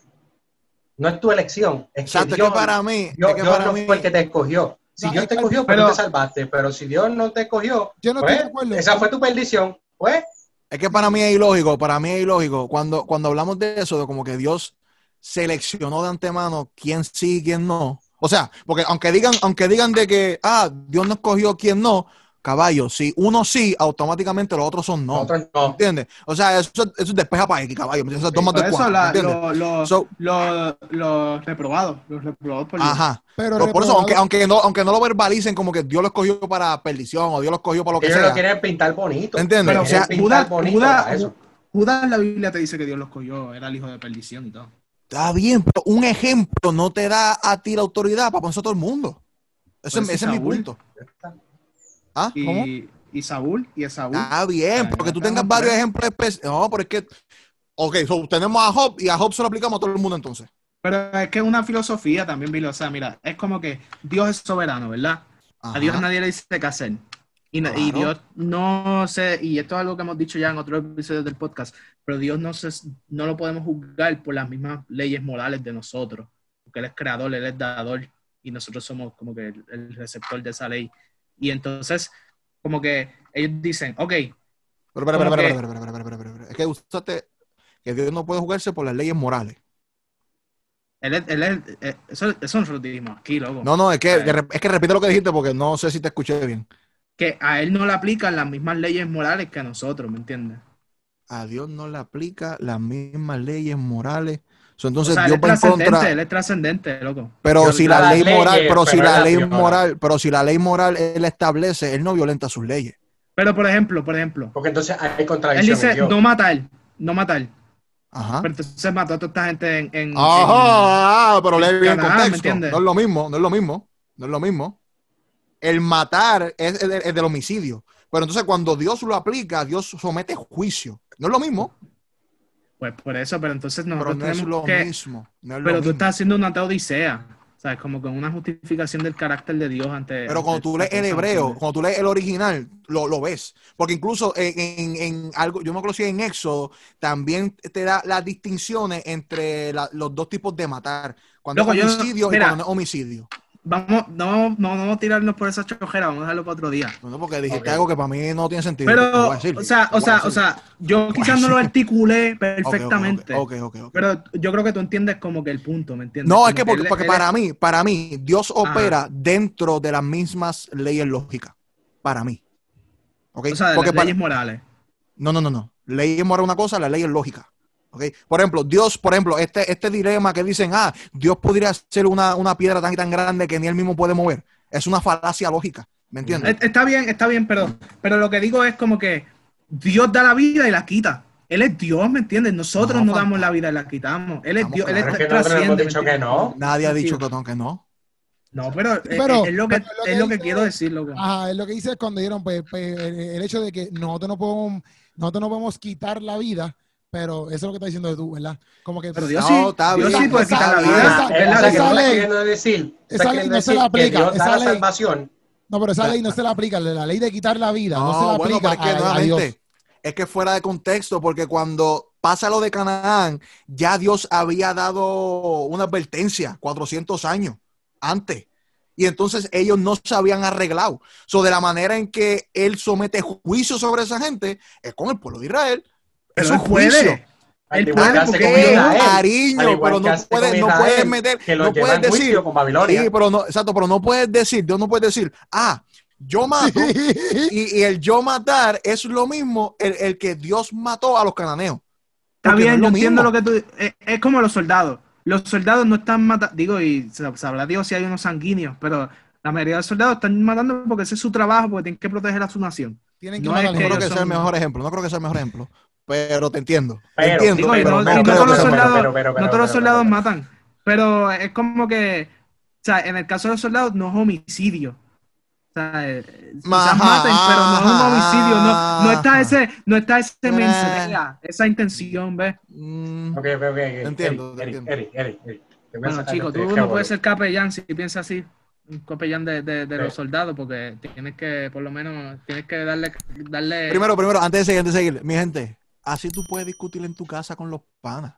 no es tu elección. Es Exacto, que Dios, que para mí, Dios- es que Dios para no mí, fue el que te escogió. Si Dios es te que- escogió, pues pero- te salvaste. Pero si Dios no te escogió, Yo no pues, acuerdo. esa fue tu perdición. Pues, es que para mí es ilógico, para mí es ilógico. Cuando, cuando hablamos de eso, de como que Dios seleccionó de antemano quién sí y quién no. O sea, porque aunque digan, aunque digan de que, ah, Dios no escogió quién no, caballo, si uno sí, automáticamente los otros son no. nosotros no. ¿Entiendes? O sea, eso, eso despeja para X, caballo. Eso es dos más Por de eso cuatro, la- ¿entiendes? lo- lo- So- lo- los reprobados, los reprobados por. Ajá. Pero Pero por eso, aunque, aunque, no, aunque no lo verbalicen como que Dios lo escogió para perdición o Dios lo escogió para lo que Ellos sea. lo quieren pintar bonito. ¿Entiendes? Pero O sea, Judas, pintar bonito Judas-. Judas en la Biblia te dice que Dios los cogió, era el hijo de perdición y todo. Está bien, pero un ejemplo no te da a ti la autoridad para ponerse a todo el mundo. Ese, Pues ese es mi punto. ¿Ah? ¿Cómo? Y, y Saúl, y Esaú. Está bien, Ah, porque tú tengas varios ejemplos específicos. No, pero es que. Ok, so, tenemos a Job y a Job se lo aplicamos a todo el mundo entonces. Pero es que es una filosofía también, Billy. O sea, mira, es como que Dios es soberano, ¿verdad? A Dios nadie le dice qué hacer. Y, y. Dios no sé, y esto es algo que hemos dicho ya en otros episodios del podcast, pero Dios no, se, no lo podemos juzgar por las mismas leyes morales de nosotros, porque Él es creador, Él es dador, y nosotros somos como que el, el receptor de esa ley. Y entonces, como que ellos dicen, ok, Pero, Como espera, que-. Es que usaste que Dios no puede jugarse por las leyes morales. él es, él es- eh, eso, eso nosotros dijimos aquí, loco. No, no, es que, es que repite lo que dijiste porque no sé si te escuché bien. Que a Él no le aplican las mismas leyes morales que a nosotros, ¿me entiendes? A Dios no le aplica las mismas leyes morales. So, O entonces sea, él Dios es va en trascendente, contra. él es trascendente, loco. Pero Dios si la ley leyes, moral, pero si pero la él ley viola. moral, pero si la ley moral él establece, él no violenta sus leyes. Pero por ejemplo, por ejemplo, Porque entonces hay él contradicción. en dice Dios. no matar, no matar. Ajá. Pero entonces mató a toda esta gente en, en- Ajá, pero lee bien el Canaán, ¿me contexto. No es lo mismo, no es lo mismo, no es lo mismo. El matar es, es del homicidio. Pero entonces cuando Dios lo aplica, Dios somete juicio. No es lo mismo, en- pues por eso, pero entonces pero nosotros no es tenemos lo que... mismo. no es lo Pero tú mismo. estás haciendo una teodicea, ¿sabes? Como con una justificación del carácter de Dios ante... Pero cuando ante tú lees el cosa, ¿me hebreo, cuando tú lees el original, lo, lo ves. Porque incluso en, en- en algo, yo me acuerdo si en Éxodo, también te da las distinciones entre la- los dos tipos de matar. Cuando Loco, es yo- homicidio y mira. cuando no es homicidio. Vamos, no, no, no vamos a tirarnos por esa chojera, vamos a dejarlo para otro día. No, porque dijiste algo que para mí no tiene sentido. Pero, decir, o sea, o sea, o sea, yo quizás no lo articulé perfectamente, ok, ok, ok. pero yo creo que tú entiendes como que el punto, ¿me entiendes? No, Como es que porque, él- porque él para es- mí, para mí, Dios opera dentro de las mismas leyes lógicas. Para mí. ¿Ok? O sea, de porque las para- leyes morales. No, no, no, no. Ley es moral una cosa, la ley es lógica. Por ejemplo, Dios, por ejemplo, este, este dilema que dicen, ah, Dios podría ser una, una piedra tan y tan grande que ni él mismo puede mover. Es una falacia lógica. ¿Me entiendes? Está bien, está bien, pero, pero lo que digo es como que Dios da la vida y la quita. Él es Dios, ¿me entiendes? Nosotros No, no, damos la vida y la quitamos. Él es Dios, él es que no. Nadie ha dicho que no, que no. No, pero, Pero- es, es lo que, pero lo que es lo que dice- quiero decir, loco. Ajá, es lo que dice cuando dieron pues, pues, el, el hecho de que nosotros no podemos, nosotros no podemos quitar la vida, pero eso es lo que estás diciendo tú, ¿verdad? Como que Pero Dios No, sí, está Dios sí puede está quitar la bien. vida. Esa- Ah, Es la que ley- queriendo decir, esa estás ley queriendo no se la que aplica, esa la ley- salvación. no, pero esa ley no se la aplica, la ley de quitar la vida, no, se la No, bueno, aplica pero es que a- a, Dios. nuevamente, es que fuera de contexto, porque cuando pasa lo de Canaán, ya Dios había dado una advertencia 400 años antes. Y entonces ellos no se habían arreglado. So, de la manera en que él somete juicio sobre esa gente, es con el pueblo de Israel. Es juicio. puede. Al Él puede Israel, al Cariño, pero no puedes, no puedes meter, que lo no puedes juicio decir, con Babilonia. sí, pero no, exacto, pero no puedes decir, Dios no puede decir, ah, yo mato, y, y el yo matar es lo mismo el, el que Dios mató a los cananeos. Está no bien, es yo entiendo mismo. lo que tú... Es, es como los soldados. Los soldados no están matando... Digo, y sa- sabrá Dios si hay unos sanguíneos, pero la mayoría de los soldados están matando porque ese es su trabajo, porque tienen que proteger a su nación. Tienen que No matar es No creo que ellos sea el son- mejor ejemplo, no creo que sea el mejor ejemplo, pero te entiendo. Pero, entiendo, Digo, y pero no, todos los soldados, pero, pero, pero, no todos los pero, soldados pero. matan, pero es como que, o sea, en el caso de los soldados no es homicidio. O sea, eh, maten, pero no es un homicidio, no, no está ese, no está ese Eh. mensaje, esa intención, ¿ves? Mm, Ok, ok, ok. Entiendo, Eric, entiendo. Eric, Eric, Eric. Bueno, chicos, tú no puedes ser capellán si piensas así, un capellán de, de, de los soldados, porque tienes que, por lo menos, tienes que darle, darle Primero, primero, antes de seguir, antes de seguir, mi gente, así tú puedes discutir en tu casa con los panas.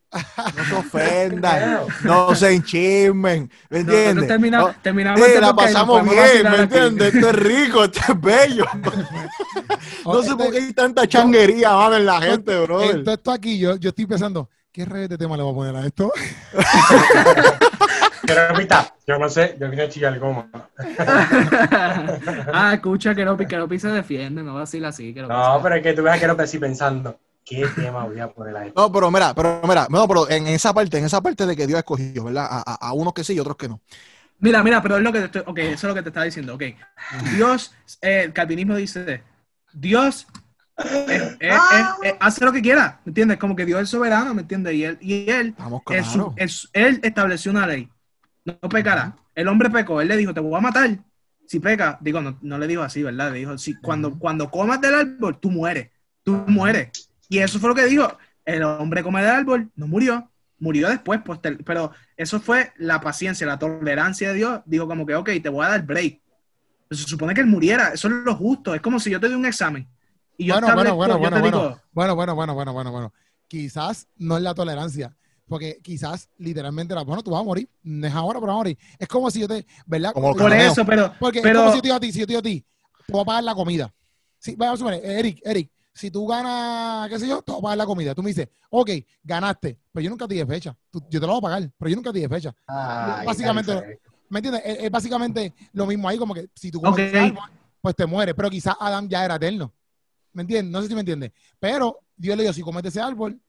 No se ofendan, no se enchismen, ¿me entiendes? terminamos, No, terminamos sí, este la pasamos bien, ¿me entiendes? Esto es rico, esto es bello. No sé por qué hay tanta changuería, mano, en la gente, brother. Entonces, esto aquí, yo, yo estoy pensando, ¿qué redes de tema le voy a poner a esto? Pero repita, yo no sé, yo vine a chillar goma. ah, escucha, que Keropi, Keropi se defiende, no va a decir así. Keropi No, pero es que tú ves a Keropi así pensando, ¿qué tema voy a poner a esto? No, pero mira, pero mira, no, pero en esa parte, en esa parte de que Dios escogió, ¿verdad? A, a- a unos que sí y otros que no. Mira, mira, pero es lo que te estoy, ok, eso es lo que te estaba diciendo, ok. Dios, eh, el calvinismo dice, Dios eh, eh, eh, eh, hace lo que quiera, ¿me entiendes? Como que Dios es soberano, ¿me entiendes? Y él, y él, en su- él estableció una ley, no pecará. El hombre pecó, él le dijo, te voy a matar. Si peca, digo, no, no le dijo así, ¿verdad? Le dijo, si, cuando, cuando comas del árbol, tú mueres, tú mueres. Y eso fue lo que dijo, el hombre come del árbol, no murió, murió después, poster- pero eso fue la paciencia, la tolerancia de Dios. Dijo como que, ok, te voy a dar break. Se supone que él muriera, eso es lo justo. Es como si yo te doy un examen. Y yo Bueno, bueno, bueno, yo bueno, bueno, digo, bueno, bueno, bueno, bueno, bueno, bueno. Quizás no es la tolerancia, porque quizás literalmente, la, bueno, tú vas a morir, no es ahora, pero vas a morir. Es como si yo te, ¿verdad? Como por eso, pero, Porque pero es como si yo te digo a ti, si yo te digo a ti, te voy a pagar la comida. Sí, vamos a suponer, Eric, Eric, si tú ganas, qué sé yo, te voy a pagar la comida. Tú me dices, ok, ganaste, pero yo nunca te di fecha. Tú- yo te lo voy a pagar, pero yo nunca te di fecha. Básicamente. ¿Me entiendes? Es, es básicamente lo mismo ahí, como que si tú comes Ok. ese árbol, pues te mueres. Pero quizás Adán ya era eterno. ¿Me entiendes? No sé si me entiendes. Pero Dios le dijo, si comes de ese árbol,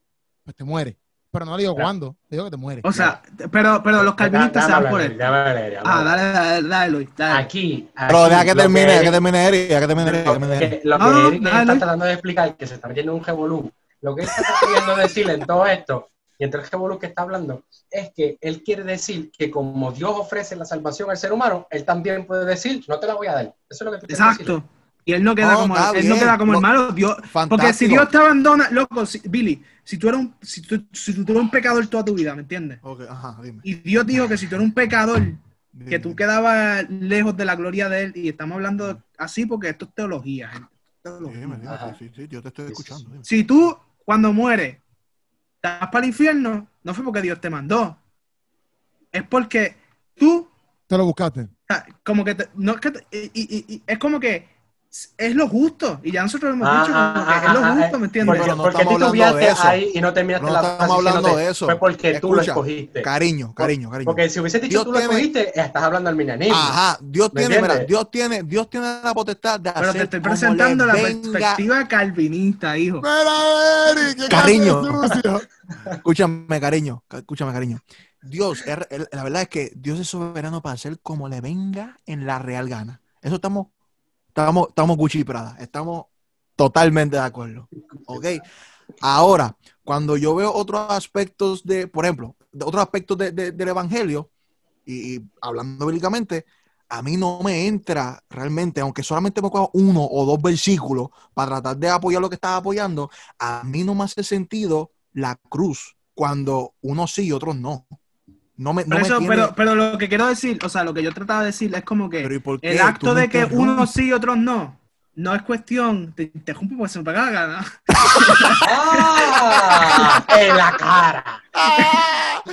pues te mueres. Pero no le digo cuándo, le digo que te mueres. o sea, pero, pero los calvinistas se van por él. Ah, dale, dale, dale, Luis, dale. Aquí, Pero aquí, termine, deja que termine deja que termine Eric, deja que Lo termine Eric. que, lo que no, Eric está tratando de explicar, que se está metiendo en un revolú, lo que él está queriendo decir en todo esto, y entre el revolú que está hablando, es que él quiere decir que como Dios ofrece la salvación al ser humano, él también puede decir, no te la voy a dar. Eso es lo que tú decir. Y él no queda No, como, está él no queda como Lo- el malo. Dios, porque si. Dios te abandona, loco, si- Billy, si tú eres un, si tú, si tú eres un pecador toda tu vida, ¿me entiendes? Ok, ajá, dime. Y Dios dijo que si tú eres un pecador, dime. que tú quedabas lejos de la gloria de él, y estamos hablando así porque esto es teología, gente. Teología. Dime, dime, Ajá. sí, sí, yo te estoy Sí, sí, escuchando. dime. Si tú, cuando mueres, te vas para el infierno, no fue porque Dios te mandó. Es porque tú Te lo buscaste. Como que te- no es que te- y, y- y- es como que es lo justo y ya nosotros hemos dicho Ajá, como que ajá, es lo justo eh, ¿me entiendes? Porque, no porque estamos hablando titubeaste de eso. ahí y no terminaste No la estamos hablando de eso. Fue porque tú lo escogiste. Cariño, cariño, cariño. Porque si hubiese dicho Dios tú lo tiene- escogiste, estás hablando al minanismo. Ajá, Dios ¿Me tiene, mira? Dios tiene, Dios tiene la potestad de pero hacer te estoy presentando la venga. perspectiva calvinista hijo Mira, Eric, qué Cariño. Escúchame, cariño, ca- escúchame, cariño. Dios, la verdad es que Dios es soberano para hacer como le venga en la real gana. Eso estamos, estamos, estamos Gucci Prada, estamos totalmente de acuerdo. Ahora, cuando yo veo otros aspectos de, por ejemplo, de otros aspectos de- de- del Evangelio, y, y hablando bíblicamente, a mí no me entra realmente, aunque solamente me cojo uno o dos versículos para tratar de apoyar lo que estaba apoyando, a mí no me hace sentido la cruz cuando unos sí y otros no. No me, no Pero, me eso, tiene- pero, pero lo que quiero decir, o sea, lo que yo trataba de decir es como que el acto de que unos sí y otros no, no es cuestión, te interrumpo porque se me pega la gana. ¡Ah! en la cara.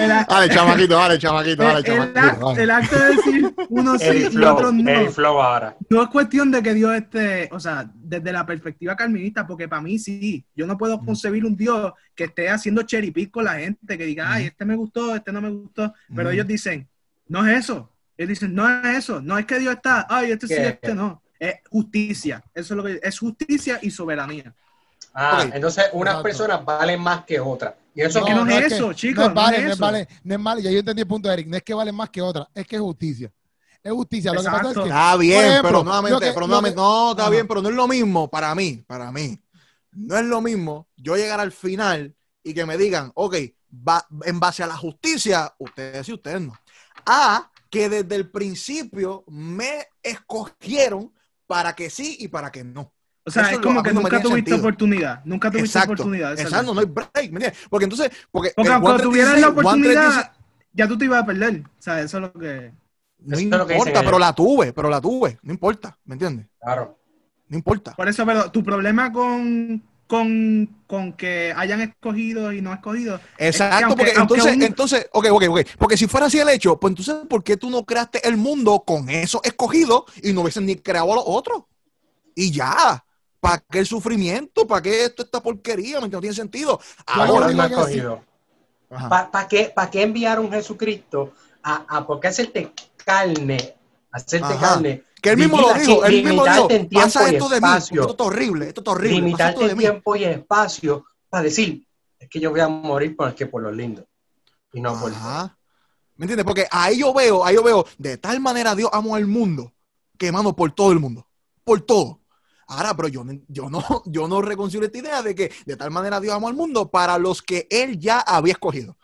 El, a- Dale, chamaquito, dale, chamaquito, dale, el- el chamaquito. ac- dale. el acto de decir unos sí El y flow, otros no. el flow ahora. No es cuestión de que Dios esté, o sea, desde la perspectiva calvinista, porque para mí sí, yo no puedo concebir un Dios que esté haciendo cherry pick con la gente, que diga, ay, este me gustó, este no me gustó, pero Mm. ellos dicen, no es eso, ellos dicen, no es eso, no es que Dios está, ay, este sí, ¿Qué? este no, es justicia, eso es lo que es justicia y soberanía. Ah, entonces unas Exacto. personas valen más que otras. Y eso Es que no es eso, chicos, No es vale, no es no vale, no es vale. Ya yo entendí el punto de Eric. No es que valen más que otra, es que es justicia. Es justicia. Lo que pasa es que. Está bien, ejemplo, pero nuevamente, que- pero lo nuevamente, que- no, está Ajá. bien, pero no es lo mismo para mí, para mí. No es lo mismo yo llegar al final y que me digan, ok, va, en base a la justicia, ustedes sí, ustedes no. A que desde el principio me escogieron para que sí y para que no. O sea, Eso es como que nunca tuviste sentido. oportunidad, nunca tuviste Exacto, oportunidad. de exacto, no hay break, ¿me entiendes? Porque entonces, porque, Porque Juan tuvieras 3:16, la oportunidad, 3:16, ya tú te ibas a perder. O sea, eso es lo que... no Eso es lo que importa, pero ellos. la tuve, pero la tuve, no importa, ¿me entiendes? Claro. No importa. Por eso, pero tu problema con, con, con que hayan escogido y no escogido. Exacto, aunque- porque entonces, un- entonces, ok, ok, ok. Porque si fuera así el hecho, pues entonces, ¿por qué tú no creaste el mundo con eso escogido y no hubiesen ni creado a los otros? Y ya. ¿Para qué el sufrimiento? ¿Para qué esto, esta porquería? No tiene sentido. Ahora, no. ¿Para qué, pa' qué enviar un Jesucristo a, a por qué hacerte carne? Hacerte Ajá. carne. Que él mismo lo Vivir dijo, él mismo dijo, pasa esto de mí, esto está horrible, esto está horrible, limitarte mí. tiempo y espacio para decir, es que yo voy a morir por, que por los lindos. Y no por Ajá. ¿Me entiendes? Porque ahí yo veo, ahí yo veo, de tal manera Dios amó al mundo, que mano por todo el mundo, por todo. Ahora, pero yo, no- yo no, yo no reconcilio esta idea de que de tal manera Dios amó al mundo para los que él ya había escogido.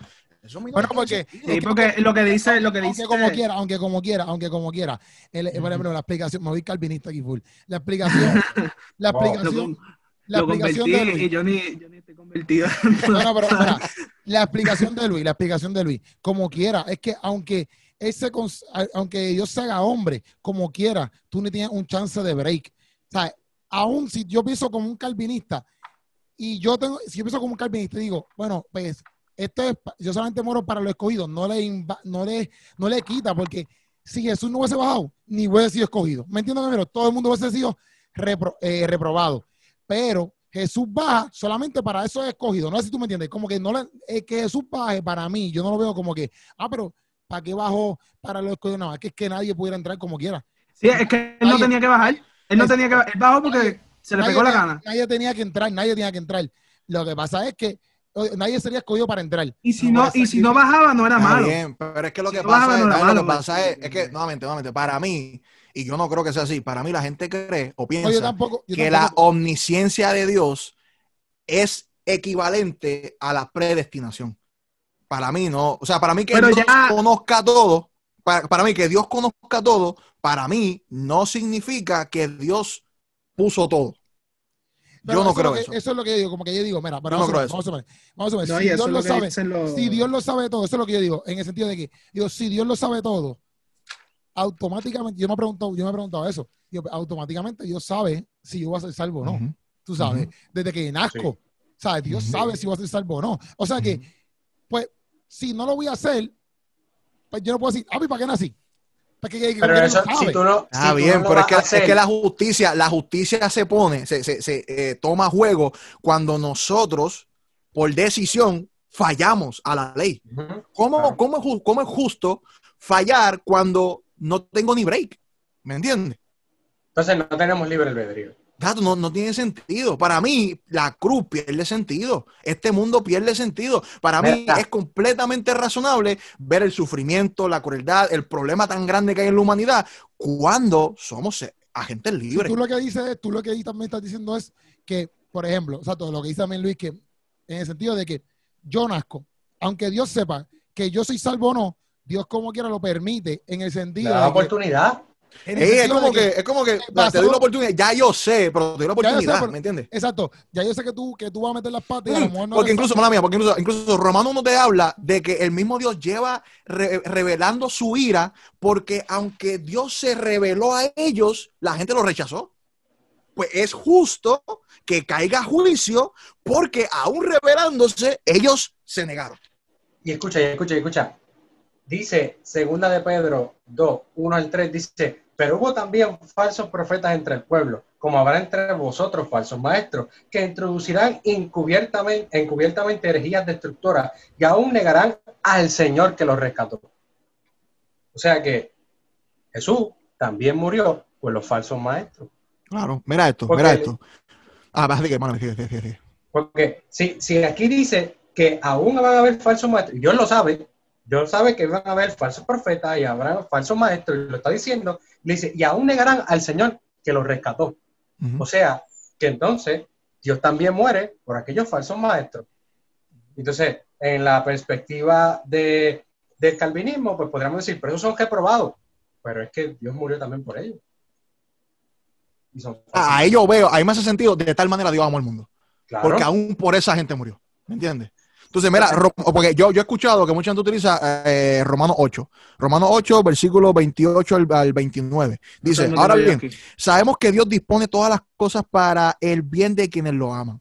Eso no Bueno, porque-. Sí, porque lo que dice, lo que aunque dice. como quiera, aunque como quiera, aunque como quiera. El- por ejemplo, la explicación, me voy calvinista aquí full. La explicación, la explicación, la lo explicación de Luis. y yo ni, yo ni estoy convertido. No, no, pero la explicación de Luis, la explicación de Luis, como quiera, es que aunque ese aunque Dios se haga hombre, como quiera, tú no tienes un chance de break. O sea, aún si yo pienso como un calvinista y yo tengo, si yo pienso como un calvinista y digo, bueno, pues esto es, yo solamente muero para los escogidos, no le, no le, no le quita, porque si Jesús no hubiese bajado, ni hubiese sido escogido. ¿Me entiendes? Pero todo el mundo hubiese sido repro- eh, reprobado. Pero Jesús baja solamente para esos escogidos. No sé si tú me entiendes. Como que no le, eh, que Jesús baje para mí, yo no lo veo como que, ah, pero ¿para qué bajó para los escogidos? No, es que es que nadie pudiera entrar como quiera. Sí, es que él no tenía que bajar. Él no Es- tenía que bajar. Él bajó porque se le Nadie pegó la gana. Nadie tenía que entrar, nadie tenía que entrar. Lo que pasa es que nadie sería escogido para entrar. Y si No, no, y si no bajaba, no era Está malo. bien, pero es que lo Si que no bajaba, pasa, es, no era lo que pasa es, es que, nuevamente, nuevamente, para mí, y yo no creo que sea así, para mí la gente cree o No, yo piensa tampoco. yo que la omnisciencia de Dios es equivalente a la predestinación. Para mí no, o sea, para mí que Pero Dios ya- conozca todo, para, para mí que Dios conozca todo, para mí no significa que Dios puso todo. Pero Yo no eso es creo lo que- eso. eso es lo que yo digo, como que yo digo, mira, pero Yo vamos, a creo ver, eso. vamos a ver, vamos a ver, No, si Dios lo sabe, si Dios lo sabe todo, eso es lo que yo digo, en el sentido de que, digo, si Dios lo sabe todo, automáticamente, yo me he preguntado, yo me he preguntado eso, digo, automáticamente Dios sabe si yo voy a ser salvo o no, tú sabes, desde que nazco, ¿sabes? Dios sabe si voy a ser salvo o no. O sea que, pues, si no lo voy a hacer, pues yo no puedo decir, ah, ¿y para qué nací? Porque Pero no eso, si tú no. Ah, si bien, no pero es que, es que la justicia, la justicia se pone, se, se- se, eh, toma juego cuando nosotros, por decisión, fallamos a la ley. ¿Cómo, Claro. cómo, cómo es justo fallar cuando no tengo ni break? ¿Me entiendes? Entonces no tenemos libre albedrío. No, no tiene sentido. Para mí, la cruz pierde sentido. Este mundo pierde sentido. Para mí Mira. es completamente razonable ver el sufrimiento, la crueldad, el problema tan grande que hay en la humanidad cuando somos agentes libres. tú lo que dices, tú lo que ahí también estás diciendo es que, por ejemplo, o sea, todo lo que dice también Luis, que en el sentido de que yo nazco, aunque Dios sepa que yo soy salvo o no, Dios como quiera lo permite en el sentido da de que, oportunidad. en es como que, es como que basado- te doy la oportunidad. Ya yo sé, pero te doy la sé, oportunidad, pero- ¿me entiendes? exacto, ya yo sé que tú, que tú vas a meter las patas y a lo mejor no porque incluso, mala mía, porque incluso, incluso Romano no te habla de que el mismo Dios lleva re- revelando su ira, porque aunque Dios se reveló a ellos, la gente lo rechazó. Pues es justo que caiga juicio, porque aún revelándose, ellos se negaron. Y escucha, y escucha, y escucha. Dice, segunda de Pedro 2, 1 al 3, dice, pero hubo también falsos profetas entre el pueblo, como habrá entre vosotros falsos maestros, que introducirán encubiertamente, encubiertamente herejías destructoras y aún negarán al Señor que los rescató. O sea que Jesús también murió por los falsos maestros. Claro, mira esto, Porque- mira esto. Ah, vas que. Porque si, si aquí dice que aún van a haber falsos maestros, Dios lo sabe, Dios sabe que van a haber falsos profetas y habrá falsos maestros, y lo está diciendo, le dice, y aún negarán al Señor que los rescató. O sea, que entonces Dios también muere por aquellos falsos maestros. Entonces, en la perspectiva de, del calvinismo, pues podríamos decir, pero esos son reprobados. Pero es que Dios murió también por ellos. Y son. Ah, ahí yo veo, ahí me hace sentido, de tal manera Dios amó al mundo. Claro. Porque aún por esa gente murió. ¿Me entiendes? Entonces, mira, porque yo, yo he escuchado que mucha gente utiliza eh, Romanos 8. Romanos 8, versículo 28 al, al 29. Dice, ahora bien, sabemos que Dios dispone todas las cosas para el bien de quienes lo aman.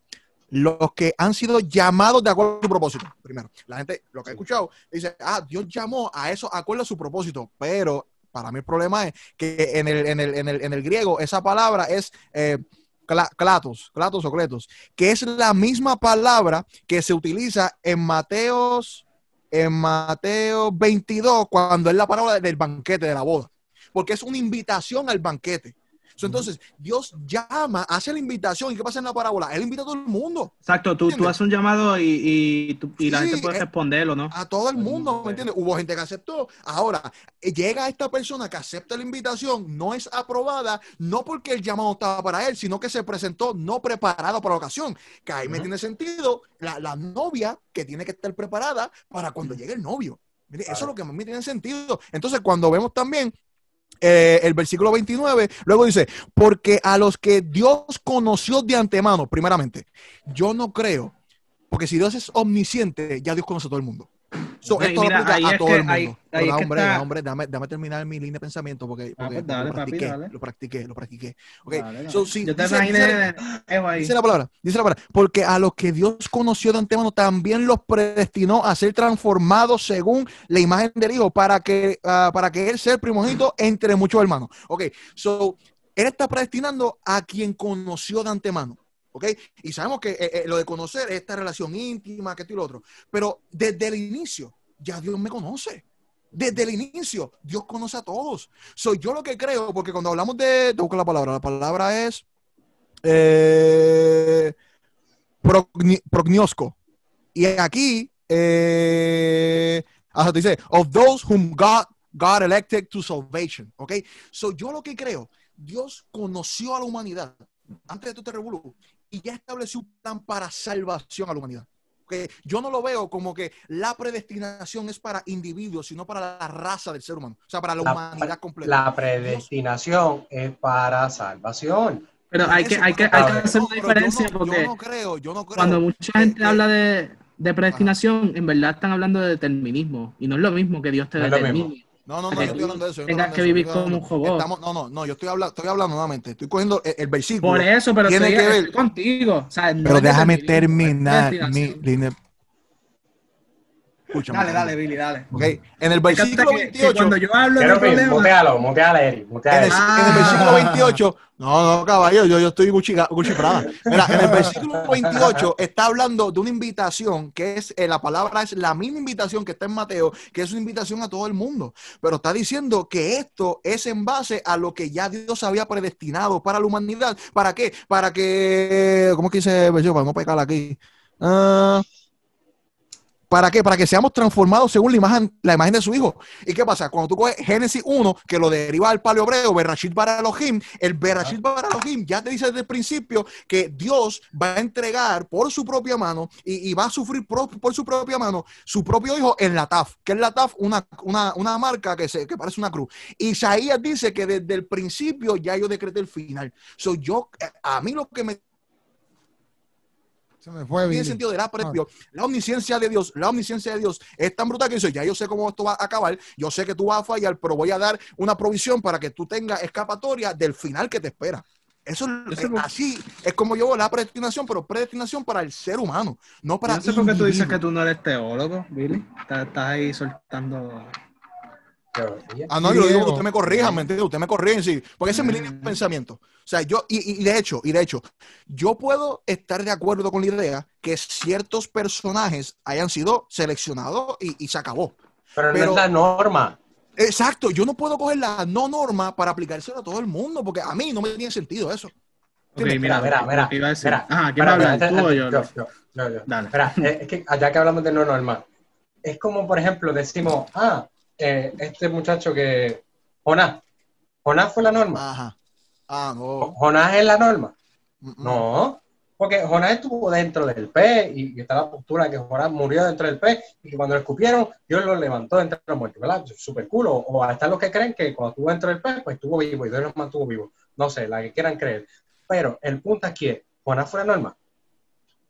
los que han sido llamados de acuerdo a su propósito. Primero, la gente, lo que ha escuchado, dice, ah, Dios llamó a eso de acuerdo a su propósito, pero para mí el problema es que en el, en el, en el, en el griego esa palabra es eh, clatos, clatos o cletos, que es la misma palabra que se utiliza en Mateos, en Mateo 22, cuando es la palabra del banquete, de la boda, porque es una invitación al banquete. So, Entonces, Dios llama, hace la invitación. ¿Y qué pasa en la parábola? Él invita a todo el mundo. Exacto, tú, tú haces un llamado y, y, tú- y la Sí, gente puede eh, responderlo, ¿no? A todo el mundo, ¿me entiendes? Hubo gente que aceptó. Ahora, eh, llega esta persona que acepta la invitación, no es aprobada, no porque el llamado estaba para él, sino que se presentó no preparado para la ocasión. Que ahí me tiene sentido la, la novia que tiene que estar preparada para cuando llegue el novio. Eso es lo que a mí tiene sentido. Entonces, cuando vemos también eh, el versículo 29, luego dice, porque a los que Dios conoció de antemano, primeramente, yo no creo, porque si Dios es omnisciente, ya Dios conoce a todo el mundo. So, esto mira, aplica ahí a es todo que- el mundo. ahí- ahí es da, que hombre, está- da, hombre, dame, dame terminar mi línea de pensamiento porque, porque- pues dale, lo papi, practiqué, dale. lo practiqué, lo practiqué. Dale, dale. so, sí, Yo te dice- imaginé dice- ahí. Dice la palabra, dice la palabra, porque a los que Dios conoció de antemano también los predestinó a ser transformados según la imagen del Hijo para que, ah, para que Él sea el primogénito entre muchos hermanos. Ok, so, Él está predestinando a quien conoció de antemano. ¿Ok? Y sabemos que eh, eh, lo de conocer es esta relación íntima, que esto y lo otro. Pero desde el inicio, ya Dios me conoce. Desde el inicio, Dios conoce a todos. Soy yo lo que creo, porque cuando hablamos de. Te busco la palabra. La palabra es. Eh, prognosco. Y aquí. Eh, hasta dice, of those whom God, God elected to salvation. ¿Ok? So yo lo que creo, Dios conoció a la humanidad antes de todo este revolú y ya estableció un plan para salvación a la humanidad. Que yo no lo veo como que la predestinación es para individuos, sino para la raza del ser humano, o sea, para la, La, humanidad completa. la predestinación es para salvación. Pero hay que, hay que, hay que hacer una diferencia yo no, porque yo no creo, yo no creo. cuando mucha que- gente que- habla de, de predestinación, en verdad están hablando de determinismo. Y no es lo mismo que Dios te No es lo determine. No, no, no, yo estoy hablando de eso. tengas que vivir eso, como un robot. estamos- no, no, no, yo estoy hablando, estoy hablando nuevamente. Estoy cogiendo el, el versículo. Por eso, pero Tiene estoy, que ver- contigo. O sea, no pero déjame terminar mi línea. Escúchame. Dale, dale, Billy, dale. Ok, en el versículo que- que 28. cuando yo hablo de Quiero que problema, mutealo, muteala, Eri, muteala, En el. Ah. en el versículo 28, no, no, caballo, yo, yo estoy Gucci, Gucci Prada. Mira, en el versículo 28 está hablando de una invitación que es, eh, la palabra es la misma invitación que está en Mateo, que es una invitación a todo el mundo. Pero está diciendo que esto es en base a lo que ya Dios había predestinado para la humanidad. ¿Para qué? Para que, ¿cómo es que dice el versículo? Para no pecar aquí. Ah, ¿Para qué? Para que seamos transformados según la imagen, la imagen de su hijo. ¿Y qué pasa? Cuando tú coges Génesis 1, que lo deriva del paleo hebreo, Berashit Elohim, el Berashit Elohim ya te dice desde el principio que Dios va a entregar por su propia mano y, y va a sufrir por su propia mano su propio hijo en la TAF, que es la TAF, una, una, una marca que, se, que parece una cruz. Isaías dice que desde el principio ya yo decreté el final. So, yo, eh, a mí lo que me Se me fue, tiene sentido de la, previo, la omnisciencia de Dios, la omnisciencia de Dios es tan brutal que dice, ya yo sé cómo esto va a acabar, yo sé que tú vas a fallar, pero voy a dar una provisión para que tú tengas escapatoria del final que te espera. Eso es así, es como yo la predestinación, pero predestinación para el ser humano, no para no sé por qué tú dices que tú no eres teólogo, Billy. Estás, estás ahí soltando. Ah, no, yo lo digo que usted me corrija, ¿me entiende? Usted me corrige, sí. Porque esa es mi línea de pensamiento. O sea, yo, y, y de hecho, y de hecho, yo puedo estar de acuerdo con la idea que ciertos personajes hayan sido seleccionados y, y se acabó. Pero no es la norma. Exacto, yo no puedo coger la no norma para aplicárselo a todo el mundo, porque a mí no me tiene sentido eso. Ok, Mira, mira, mira, mira, iba a decir. mira, Ajá, ¿quién Espera, va a hablar? espera, ¿Tú o espera, yo? yo, yo, yo, yo. Dale. Espera, es que allá que hablamos de no normal, es como, por ejemplo, decimos, ah, eh, este muchacho que, Jonás, Jonás fue la norma. Ajá. Ah, no. Jonás es la norma. Mm, mm. No, porque Jonás estuvo dentro del pez y, y está la postura de que Jonás murió dentro del pez y que cuando lo escupieron, Dios lo levantó entre los muertos, ¿verdad? Súper cool. O, están los que creen que cuando estuvo dentro del pez, pues estuvo vivo y Dios los mantuvo vivos. No sé, la que quieran creer. Pero el punto aquí es, Jonás fue la norma.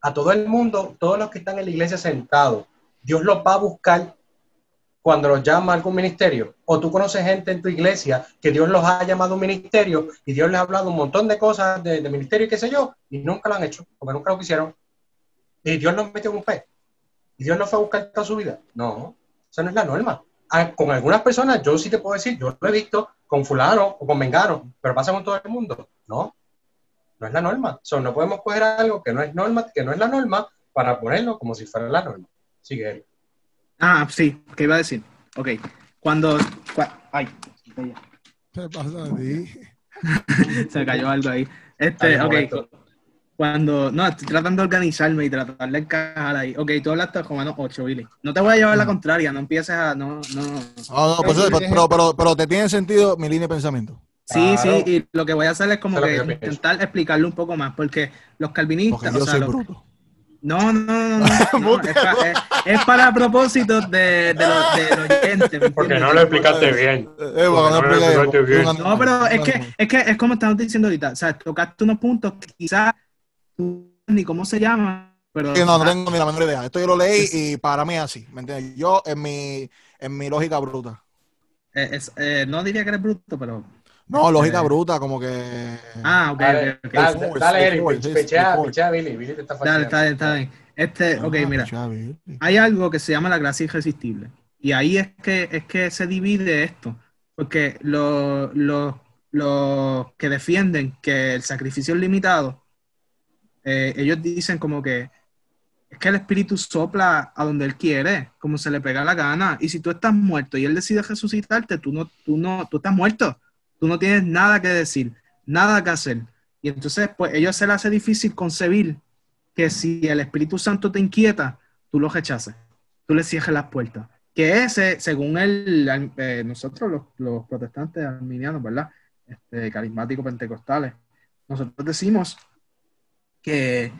A todo el mundo, todos los que están en la iglesia sentados, Dios los va a buscar cuando los llama algún ministerio. O tú conoces gente en tu iglesia que Dios los ha llamado un ministerio y Dios les ha hablado un montón de cosas de, ministerio y qué sé yo, y nunca lo han hecho, porque nunca lo quisieron. y Dios nos metió en un pez. Y Dios no fue a buscar toda su vida. No, esa no es la norma. Ah, Con algunas personas, yo sí te puedo decir, yo lo he visto con fulano o con mengano, pero pasa con todo el mundo. No, no es la norma. No podemos coger algo que no es norma, que no es la norma, para ponerlo como si fuera la norma. Sigue, Eric. Ah, sí, ¿qué iba a decir? Ok, cuando... cua- ay, ¿Qué pasa a ti? se cayó algo ahí. Este, ok, momento. cuando... No, estoy tratando de organizarme y tratar de encajar ahí. Ok, tú hablaste de Romanos 8, Billy. No te voy a llevar la contraria, no empieces a... No, no... No, no, pues, pero, pero, pero, pero te tiene sentido mi línea de pensamiento. Sí, Claro. sí, y lo que voy a hacer es como es que intentar explicarlo un poco más, porque los calvinistas... Porque o sea, soy los- bruto. No, no, no, no, es, pa- es- es para propósitos de, de los de los oyentes. ¿me Porque no lo explicaste bien. Eh, no no lo expliqué- explicaste bien. un No, pero es que, es que es como estamos diciendo ahorita, o sea, tocaste unos puntos que quizás tú ni cómo se llama, pero Sí, no, no tengo ni la menor idea. Esto yo lo leí y para mí es así. ¿Me entiendes? Yo, en mi, en mi lógica bruta. eh, es- eh, no diría que eres bruto, pero No, lógica Eh. bruta, como que. ah, ok, Dale, ok, ok. dale, Forward, dale, Eric, pichea, pichea, Billy. Billy te está Dale, está bien, está bien. Este, ok, Ah, mira, hay algo que se llama la gracia irresistible. Y ahí es que, es que se divide esto. Porque los los- los que defienden que el sacrificio es limitado, eh, ellos dicen como que es que el espíritu sopla a donde él quiere, como se le pega la gana. Y si tú estás muerto y él decide resucitarte, tú no, tú no, tú estás muerto. Tú no tienes nada que decir, nada que hacer. Y entonces, pues, ellos se les hace difícil concebir que si el Espíritu Santo te inquieta, tú lo rechaces, tú le cierres las puertas. Que ese, según el, eh, nosotros los, protestantes arminianos, ¿verdad? Este, carismáticos pentecostales, nosotros decimos que,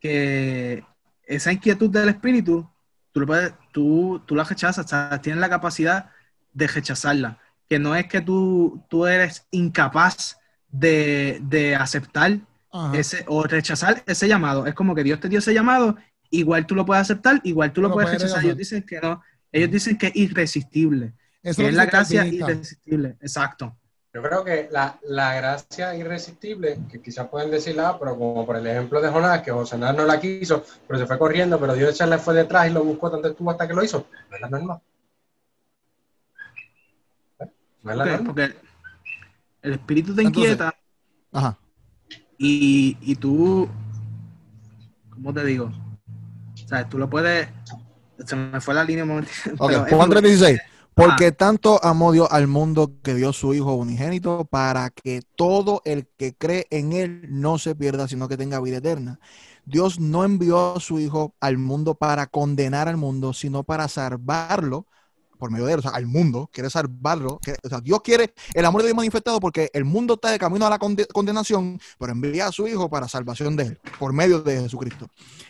que esa inquietud del Espíritu, tú, lo puedes, tú, tú la rechazas, tienes la capacidad de rechazarla. Que no es que tú, tú eres incapaz de, de aceptar Ajá. ese, o rechazar ese llamado. Es como que Dios te dio ese llamado, igual tú lo puedes aceptar, igual tú lo, Lo puedes puedes rechazar. rechazar. Ellos dicen que no, ellos dicen que es irresistible, Eso que es la gracia irresistible. Exacto. Yo creo que la, la gracia irresistible, que quizás pueden decirla, pero como por el ejemplo de Jonás, que Jonás no la quiso, pero se fue corriendo, pero Dios se le fue detrás y lo buscó tanto estuvo hasta que lo hizo. No es la norma. Porque el espíritu te Entonces- inquieta Ajá. y, y tú, ¿cómo te digo? O sea, tú lo puedes... Se me fue la línea un momento. Ok, pero es Juan como- 3:16. Porque Ah. tanto amó Dios al mundo que dio su Hijo unigénito para que todo el que cree en Él no se pierda, sino que tenga vida eterna. Dios no envió a su Hijo al mundo para condenar al mundo, sino para salvarlo por medio de él, o sea, al mundo, quiere salvarlo. que- o sea, Dios quiere el amor de Dios manifestado porque el mundo está de camino a la conde- condenación, pero envía a su Hijo para salvación de él, por medio de Jesucristo.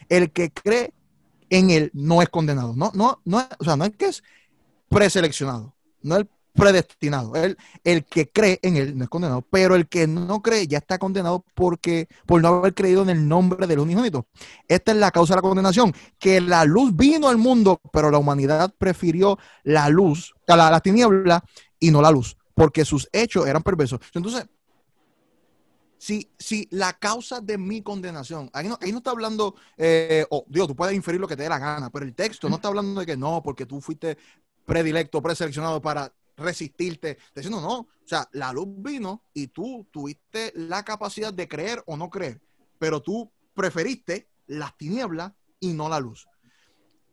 El que cree en él no es condenado. No, no, no, es- o sea, no es que es preseleccionado, no el predestinado. El, el que cree en él no es condenado, pero el que no cree ya está condenado porque por no haber creído en el nombre del unigénito. Esta es la causa de la condenación, que la luz vino al mundo, pero la humanidad prefirió la luz, la, la tiniebla y no la luz, porque sus hechos eran perversos. Entonces, si, si la causa de mi condenación, ahí no, ahí no está hablando, eh, oh, Dios, tú puedes inferir lo que te dé la gana, pero el texto no está hablando de que no, porque tú fuiste predilecto, preseleccionado para resistirte, diciendo no, o sea, la luz vino y tú tuviste la capacidad de creer o no creer, pero tú preferiste las tinieblas y no la luz.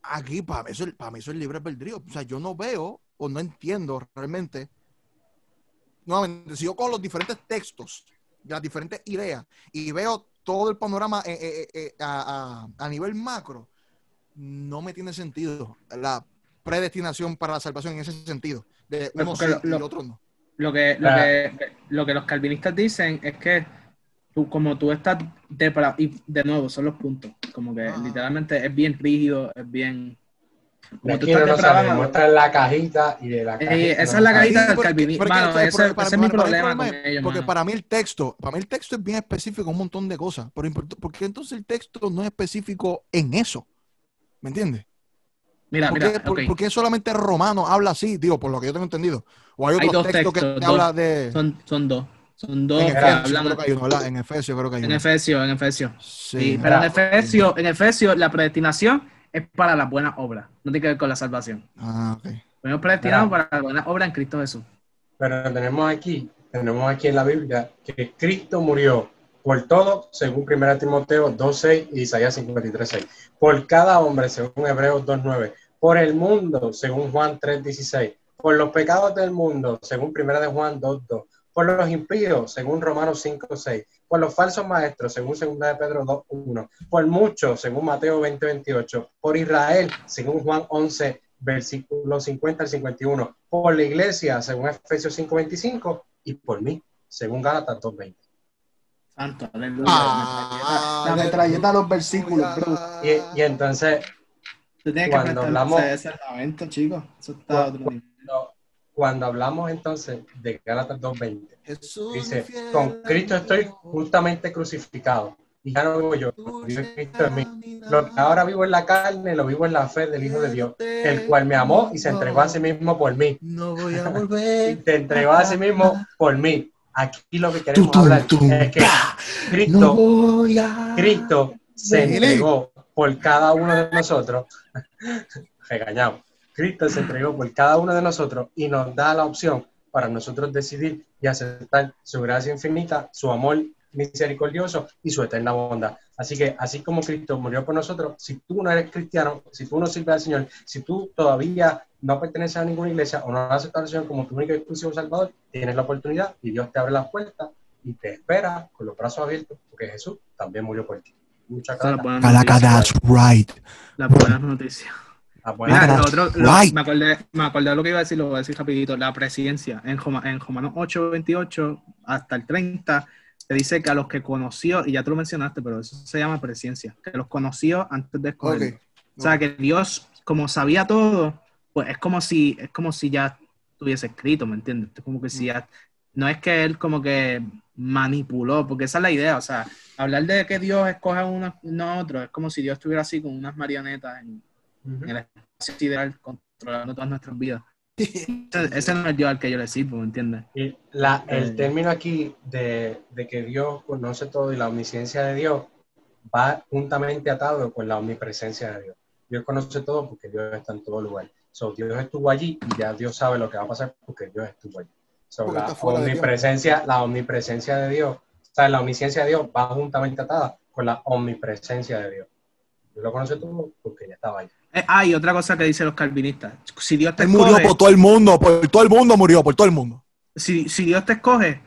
Aquí para mí eso, es- para mí eso es libre albedrío, o sea, yo no veo o no entiendo realmente, nuevamente, si yo cojo los diferentes textos, las diferentes ideas y veo todo el panorama eh, eh, eh, a- a nivel macro, no me tiene sentido la predestinación para la salvación en ese sentido. De Pero uno sí porque lo- y lo- otro no. Lo que, lo, Ah. que, lo que los calvinistas dicen es que tú, como tú estás depravado, y de nuevo, son los puntos, como que Ah. literalmente es bien rígido, es bien... Como tú no estás lo saben, depravado, muestra en la cajita y de la cajita. Eh, esa no es la saben. cajita del calvinismo. ese, es mi problema con ellos, Porque mano. para mí el texto, para mí el texto es bien específico en un montón de cosas. Pero import- porque entonces el texto no es específico en eso. ¿Me entiendes? Mira, ¿Por, mira, qué, por- ok, por qué solamente Romano habla así? Digo, por lo que yo tengo entendido. O hay Hay otros dos textos que textos, dos. habla de. son, son dos. Son dos En que Efesios hablan creo que hay uno. En Efesios creo que hay en uno. Efesios, en Efesios. Sí. Sí, pero en Mira. Efesios, en Efesios la predestinación es para las buenas obras, no tiene que ver con la salvación. Ah, ok. Fuimos predestinados para las buenas obras en Cristo Jesús. Pero tenemos aquí, tenemos aquí en la Biblia que Cristo murió por todo, según 1 Timoteo 2.6 y Isaías 53.6. Por cada hombre, según Hebreos 2.9. Por el mundo, según Juan 3.16. Por los pecados del mundo, según 1 de Juan 2.2. Por los impíos, según Romanos 5.6. Por los falsos maestros, según 2 de Pedro 2.1. Por muchos, según Mateo 20.28. Por Israel, según Juan 11, versículos 50 al 51. Por la iglesia, según Efesios 5.25. Y por mí, según Gálatas 2.20. Santo, aleluya. Ah, la metralleta de los versículos, bro. Y, y entonces, Tú tienes que Cuando hablamos- ese lamento, chicos. Eso está a otro nivel. cuando, cuando hablamos entonces de Gálatas 2.20, Jesús, dice, fiel con Cristo estoy justamente crucificado. Y ya no vivo yo, vive Cristo en mí. caminar, Lo que ahora vivo en la carne, lo vivo en la fe del Hijo de Dios, el cual me amó y se entregó a sí mismo por mí. No voy a Y volver. te entregó a sí mismo por mí. Aquí lo que queremos Tum, tum, hablar tum, es que. Cristo No voy a. Cristo se entregó por cada uno de nosotros. Regañado. Cristo se entregó por cada uno de nosotros y nos da la opción para nosotros decidir y aceptar su gracia infinita, su amor misericordioso y su eterna bondad. Así que, así como Cristo murió por nosotros, si tú no eres cristiano, si tú no sirves al Señor, si tú todavía no perteneces a ninguna iglesia o no has aceptado al Señor como tu único y exclusivo Salvador, tienes la oportunidad y Dios te abre las puertas y te espera con los brazos abiertos, porque Jesús también murió por ti. La buena Calaca, noticia. that's right. La buena noticia. Ah, bueno, Mira, That's lo otro, lo- right. me, acordé, me acordé de lo que iba a decir, lo voy a decir rapidito. La presencia. En, Joma- en Romanos 8, 28 hasta el 30, te dice que a los que conoció, y ya tú lo mencionaste, pero eso se llama presencia, que los conoció antes de escoger. O sea, que Dios, como sabía todo, pues es como si, es como si ya estuviese escrito, ¿me entiendes? Es como que si ya, no es que él como que manipuló, porque esa es la idea, o sea, hablar de que Dios escoge a uno, no a otro, es como si Dios estuviera así con unas marionetas en, en el espacio sideral controlando todas nuestras vidas. Ese, ese no es el Dios al que yo le sirvo, ¿me entiendes? Y la, Eh. el término aquí de, de que Dios conoce todo y la omnisciencia de Dios va juntamente atado con la omnipresencia de Dios. Dios conoce todo porque Dios está en todo lugar. So, Dios estuvo allí y ya Dios sabe lo que va a pasar porque Dios estuvo allí. So, Porque la, omnipresencia, la omnipresencia de Dios, o sea, la omnisciencia de Dios va juntamente atada con la omnipresencia de Dios. Dios lo conoce todo porque ya estaba allí. Eh, ah, y otra cosa que dicen los calvinistas. Si Dios te Él murió escoge, por todo el mundo, por todo el mundo murió, por todo el mundo. si, si Dios te escoge,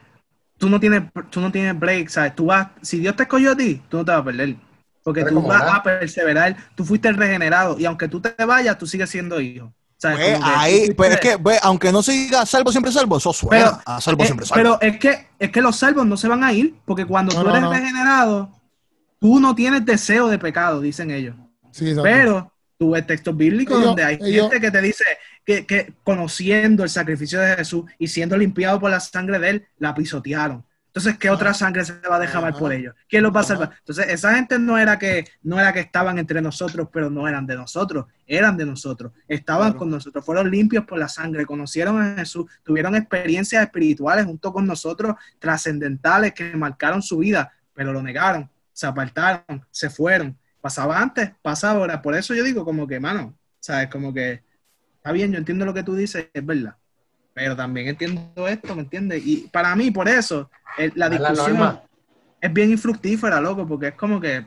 tú no tienes, tú no tienes break, ¿sabes? Tú vas, si Dios te escogió a ti, tú no te vas a perder. Porque Pero tú vas nada. a perseverar, tú fuiste el regenerado, y aunque tú te vayas, tú sigues siendo hijo. ¿Sabes? Pues, ahí, pues, es que, pues, aunque no se diga salvo, siempre salvo, eso suena Pero- a salvo, Eh, siempre salvo. pero es que, es que los salvos no se van a ir, porque cuando No, tú eres no. regenerado, tú no tienes deseo de pecado, dicen ellos. Sí. Pero tú ves textos bíblicos Ellos- donde hay ellos- gente que te dice que, que conociendo el sacrificio de Jesús y siendo limpiado por la sangre de él, la pisotearon. Entonces, ¿qué otra sangre se va a derramar por ellos? ¿Quién los va a salvar? Entonces, esa gente no era que no era que estaban entre nosotros, pero no eran de nosotros, eran de nosotros, estaban Claro. con nosotros, fueron limpios por la sangre, conocieron a Jesús, tuvieron experiencias espirituales junto con nosotros, trascendentales que marcaron su vida, pero lo negaron, se apartaron, se fueron. Pasaba antes, pasa ahora. Por eso yo digo como que, mano, ¿sabes? Como que está bien, yo entiendo lo que tú dices, es verdad. Pero también entiendo esto, ¿me entiendes? Y para mí, por eso, la discusión es bien infructífera, loco, porque es como que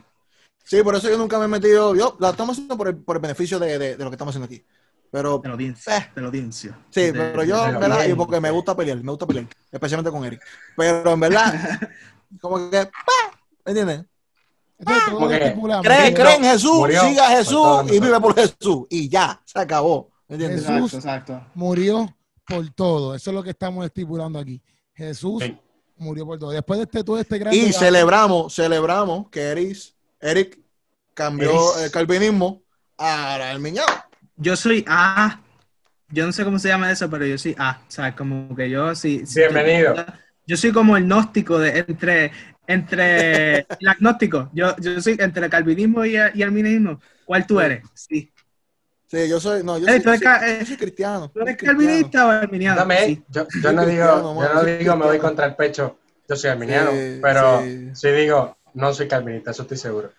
Sí, por eso yo nunca me he metido. Yo la estamos haciendo por el, por el beneficio de, de- de lo que estamos haciendo aquí. Pero de la audiencia, Eh. de la audiencia. sí, De- pero yo, la ¿verdad? Porque me gusta pelear, me gusta pelear, especialmente con Eric. Pero en verdad, como que, ¡pa! ¿me entiendes? Entonces, todo. Cree, cree en Jesús, murió siga a Jesús y vive por Jesús. Y ya, se acabó. ¿Me entiendes? Jesús. Exacto, exacto. murió por todo. Eso es lo que estamos estipulando aquí. Jesús Sí. murió por todo. Después de este, todo este gran Y debate- celebramos, celebramos que Eric, Eric cambió Eric. el calvinismo a el miñado. Yo soy A. Yo no sé cómo se llama eso, pero yo soy A. O sea, como que yo sí. sí, Bienvenido. Yo, yo soy como el gnóstico de entre entre el agnóstico. Yo, yo soy entre el calvinismo y el, y el minismo. ¿Cuál tú eres? Sí. Sí, yo soy, no, yo, Ey, soy, ca- yo soy cristiano. ¿Tú eres calvinista o arminiano? Dame, Sí. yo, yo no digo, yo no digo me voy contra el pecho. yo soy arminiano, Sí, pero sí. sí. digo, no soy calvinista, eso estoy seguro.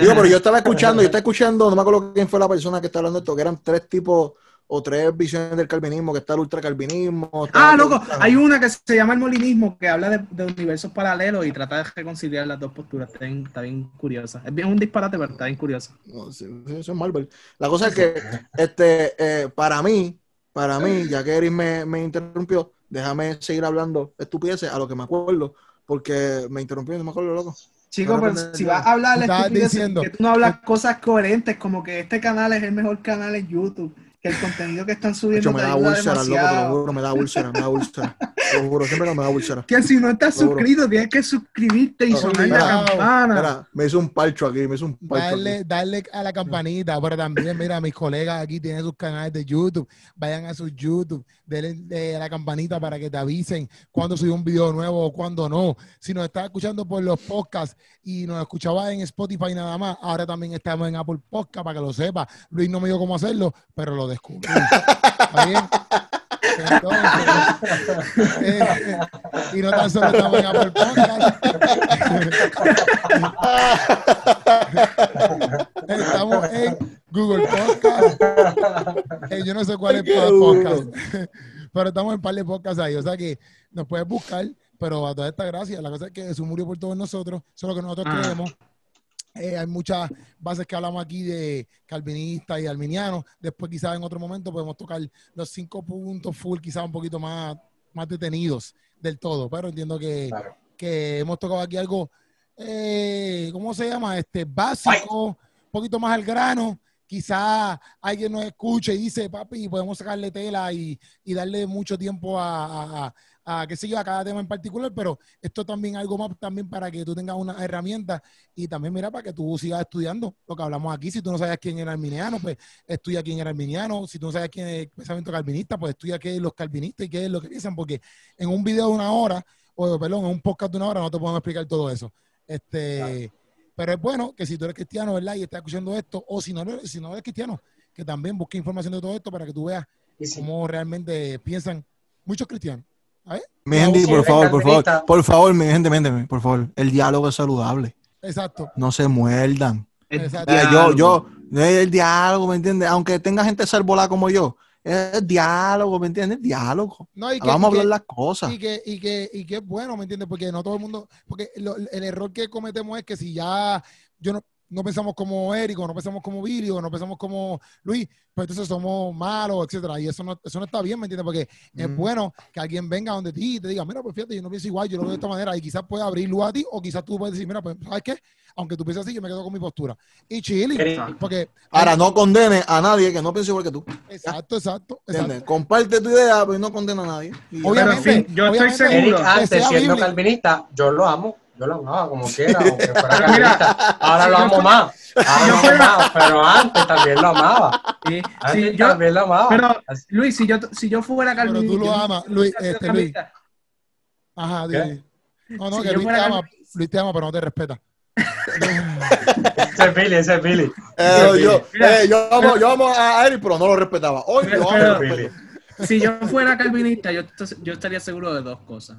Digo, pero yo estaba escuchando, yo estaba escuchando, no me acuerdo quién fue la persona que está hablando de esto, que eran tres tipos o tres visiones del calvinismo, que está el ultracalvinismo. está Ah, loco, hay una que se llama el molinismo que habla de, de universos paralelos y trata de reconciliar las dos posturas. Está bien, está bien curiosa. Es bien un disparate, pero está bien curiosa. No, sí, eso es Marvel. La cosa es que, este, eh, para mí, para mí, ya que Eric me, me interrumpió, déjame seguir hablando estupideces a lo que me acuerdo, porque me interrumpió y no me acuerdo, loco. Chico, Ahora pero si vas a hablar estupideces, diciendo- que tú no hablas cosas coherentes, como que este canal es el mejor canal en YouTube, que el contenido que están subiendo hecho, me da úlcera, loco, te lo juro, me da úlcera, me da úlcera. Te lo juro, siempre que me da úlcera. Que si no estás suscrito, tienes que suscribirte y No, sonar mira, la campana. Mira, me hizo un palcho aquí, me hizo un palcho Darle, aquí. darle a la campanita, pero también, mira, mis colegas aquí tienen sus canales de YouTube. Vayan a sus YouTube, denle eh, a la campanita para que te avisen cuando sube un video nuevo o cuando no. Si nos estás escuchando por los podcasts y nos escuchabas en Spotify nada más, ahora también estamos en Apple Podcast para que lo sepas. Luis no me dijo cómo hacerlo, pero lo descubrí. ¿Está bien? Entonces, eh, eh, y no tan solo estamos en Apple Podcast. Estamos en Google Podcast. Eh, yo no sé cuál es duro. podcast, pero estamos en un par de podcasts ahí. O sea que nos puedes buscar, pero a toda esta gracia, la cosa es que Jesús murió por todos nosotros, eso es lo que nosotros Ah. creemos. Eh, hay muchas bases que hablamos aquí de calvinistas y arminianos. Después, quizás en otro momento, podemos tocar los cinco puntos full, quizás un poquito más, más detenidos del todo. Pero entiendo que, Claro. que hemos tocado aquí algo, eh, ¿cómo se llama? Este básico, un poquito más al grano. Quizás alguien nos escuche y dice, papi, podemos sacarle tela y, y darle mucho tiempo a, a- a- qué sé yo, a cada tema en particular, pero esto también algo más también para que tú tengas una herramienta y también mira para que tú sigas estudiando lo que hablamos aquí. Si tú no sabes quién era arminiano, pues estudia quién era arminiano. Si tú no sabes quién es el pensamiento calvinista, pues estudia qué es los calvinistas y qué es lo que piensan, porque en un video de una hora, o perdón, en un podcast de una hora no te podemos explicar todo eso. Este, pero es bueno que si tú eres cristiano, ¿verdad? Y estás escuchando esto, o si no, si no eres cristiano, que también busque información de todo esto para que tú veas cómo realmente piensan muchos cristianos. Mi gente, por favor, por favor, por favor, mi gente, mi gente, por favor, el diálogo es saludable, Exacto. no se muerdan. El Exacto. Eh, yo, yo, eh, el diálogo, ¿me entiendes? Aunque tenga gente salvolada como yo, es el diálogo, ¿me entiendes? Diálogo. No, y que- Vamos a y que- hablar las cosas. Y que, y que, y que es bueno, ¿me entiendes? Porque no todo el mundo, porque lo- el error que cometemos es que si ya yo no, no pensamos como Eric, o no pensamos como Billy, o no pensamos como Luis, pues entonces somos malos, etcétera. Y eso no, eso no está bien, ¿me entiendes? Porque es Ujú. bueno que alguien venga donde ti y te diga, mira, pues fíjate, yo no pienso igual, yo lo veo de esta manera, y quizás pueda abrir luz a ti, o quizás tú puedes decir, mira, pues, ¿sabes qué? Aunque tú pienses así, yo me quedo con mi postura. Y chile, porque... Ahora, no condenes a nadie que no piense igual que tú. Exacto, exacto. Comparte tu idea, pero no condena a nadie. Y. Obviamente, Pero, en fin, yo estoy seguro. Eric, antes siendo calvinista, yo lo amo. Yo lo amaba como quiera, aunque fuera Pero calvinista. Ahora lo si amo más. Ahora lo amo más, pero antes también lo amaba. Sí, Antes sí, yo- también lo amaba. pero, Luis, si yo, si yo fuera Pero calvinista. tú lo amas, Luis, este, Luis. Ajá, dile. No, no, Si que Luis te ama, Luis te ama, pero no te respeta. Ese es Billy, ese es Billy. Eh, yo, Mira, eh, yo, amo, yo amo a Eric, pero no lo respetaba. Hoy Pero- lo amo pero- lo Billy. Si yo fuera calvinista, yo, yo estaría seguro de dos cosas.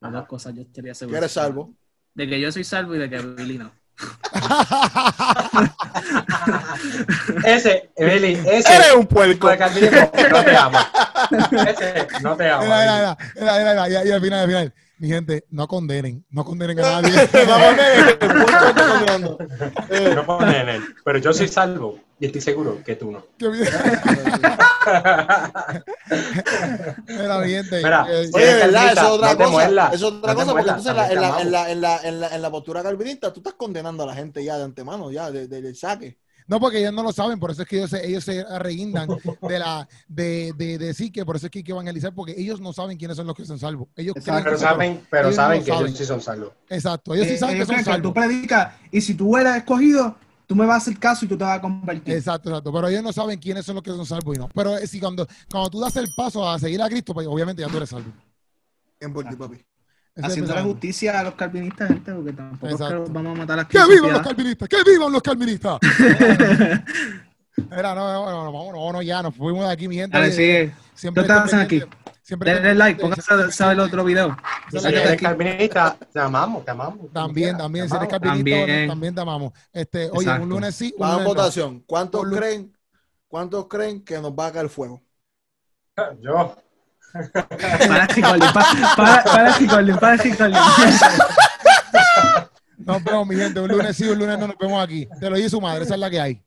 De dos cosas yo estaría seguro. Que eres salvo. De que yo soy salvo y de que Billy no. Ese, Billy, ese. Eres un puerco. no te ama. Ese no te ama. Mira, mira, mira, mira, y al final, al final. Mi gente, no condenen, no condenen a nadie. Vamos a el. Eh, No pone en él. Pero yo soy salvo y estoy seguro que tú no. Mira, mi gente. Mira, eh, sí. Oye, eres ¿verdad? Eso es otra no cosa. muerdas, Eso es otra no cosa, porque entonces en, la, en, la, en, la, en, la, en la postura calvinista tú estás condenando a la gente ya de antemano, ya, de- de- del saque. No, porque ellos no lo saben, por eso es que ellos se, ellos se arreguindan de la de, de, de decir que por eso es que hay que evangelizar, porque ellos no saben quiénes son los que son salvos. Ellos creen Pero saben, pero ellos saben que saben. ellos sí son salvos. Exacto, ellos sí Eh, saben que son salvos. tú predicas y si tú eres escogido, tú me vas a hacer caso y tú te vas a convertir. Exacto, exacto. Pero ellos no saben quiénes son los que son salvos y no. Pero eh, si cuando, cuando tú das el paso a seguir a Cristo, pues obviamente ya tú eres salvo. En por ti, papi. Haciéndole pensamiento. justicia a los calvinistas, gente, porque tampoco es Exacto. que los vamos a matar aquí. ¡Que vivan los calvinistas! ¡Que vivan los calvinistas! Era, no, no, no, no, vámonos, vámonos ya, nos fuimos de aquí, mi gente. Dale, sigue. Siempre ¿Qué estás haciendo pendientes- Siempre Denle like, pónganse a saber el otro video. Si eres hay. calvinista, te amamos, te amamos. También, también, si eres También. también te amamos. Este, oye, Exacto. un lunes sí, un Vamos a lunes no. votación. ¿Cuántos creen, ¿Cuántos creen que nos va a caer fuego? Yo. Para Chicolín, para, para, para Chicolín, para Chicolín. Nos vemos, mi gente. Un lunes sí, un lunes no nos vemos aquí. Te lo dice su madre, esa es la que hay.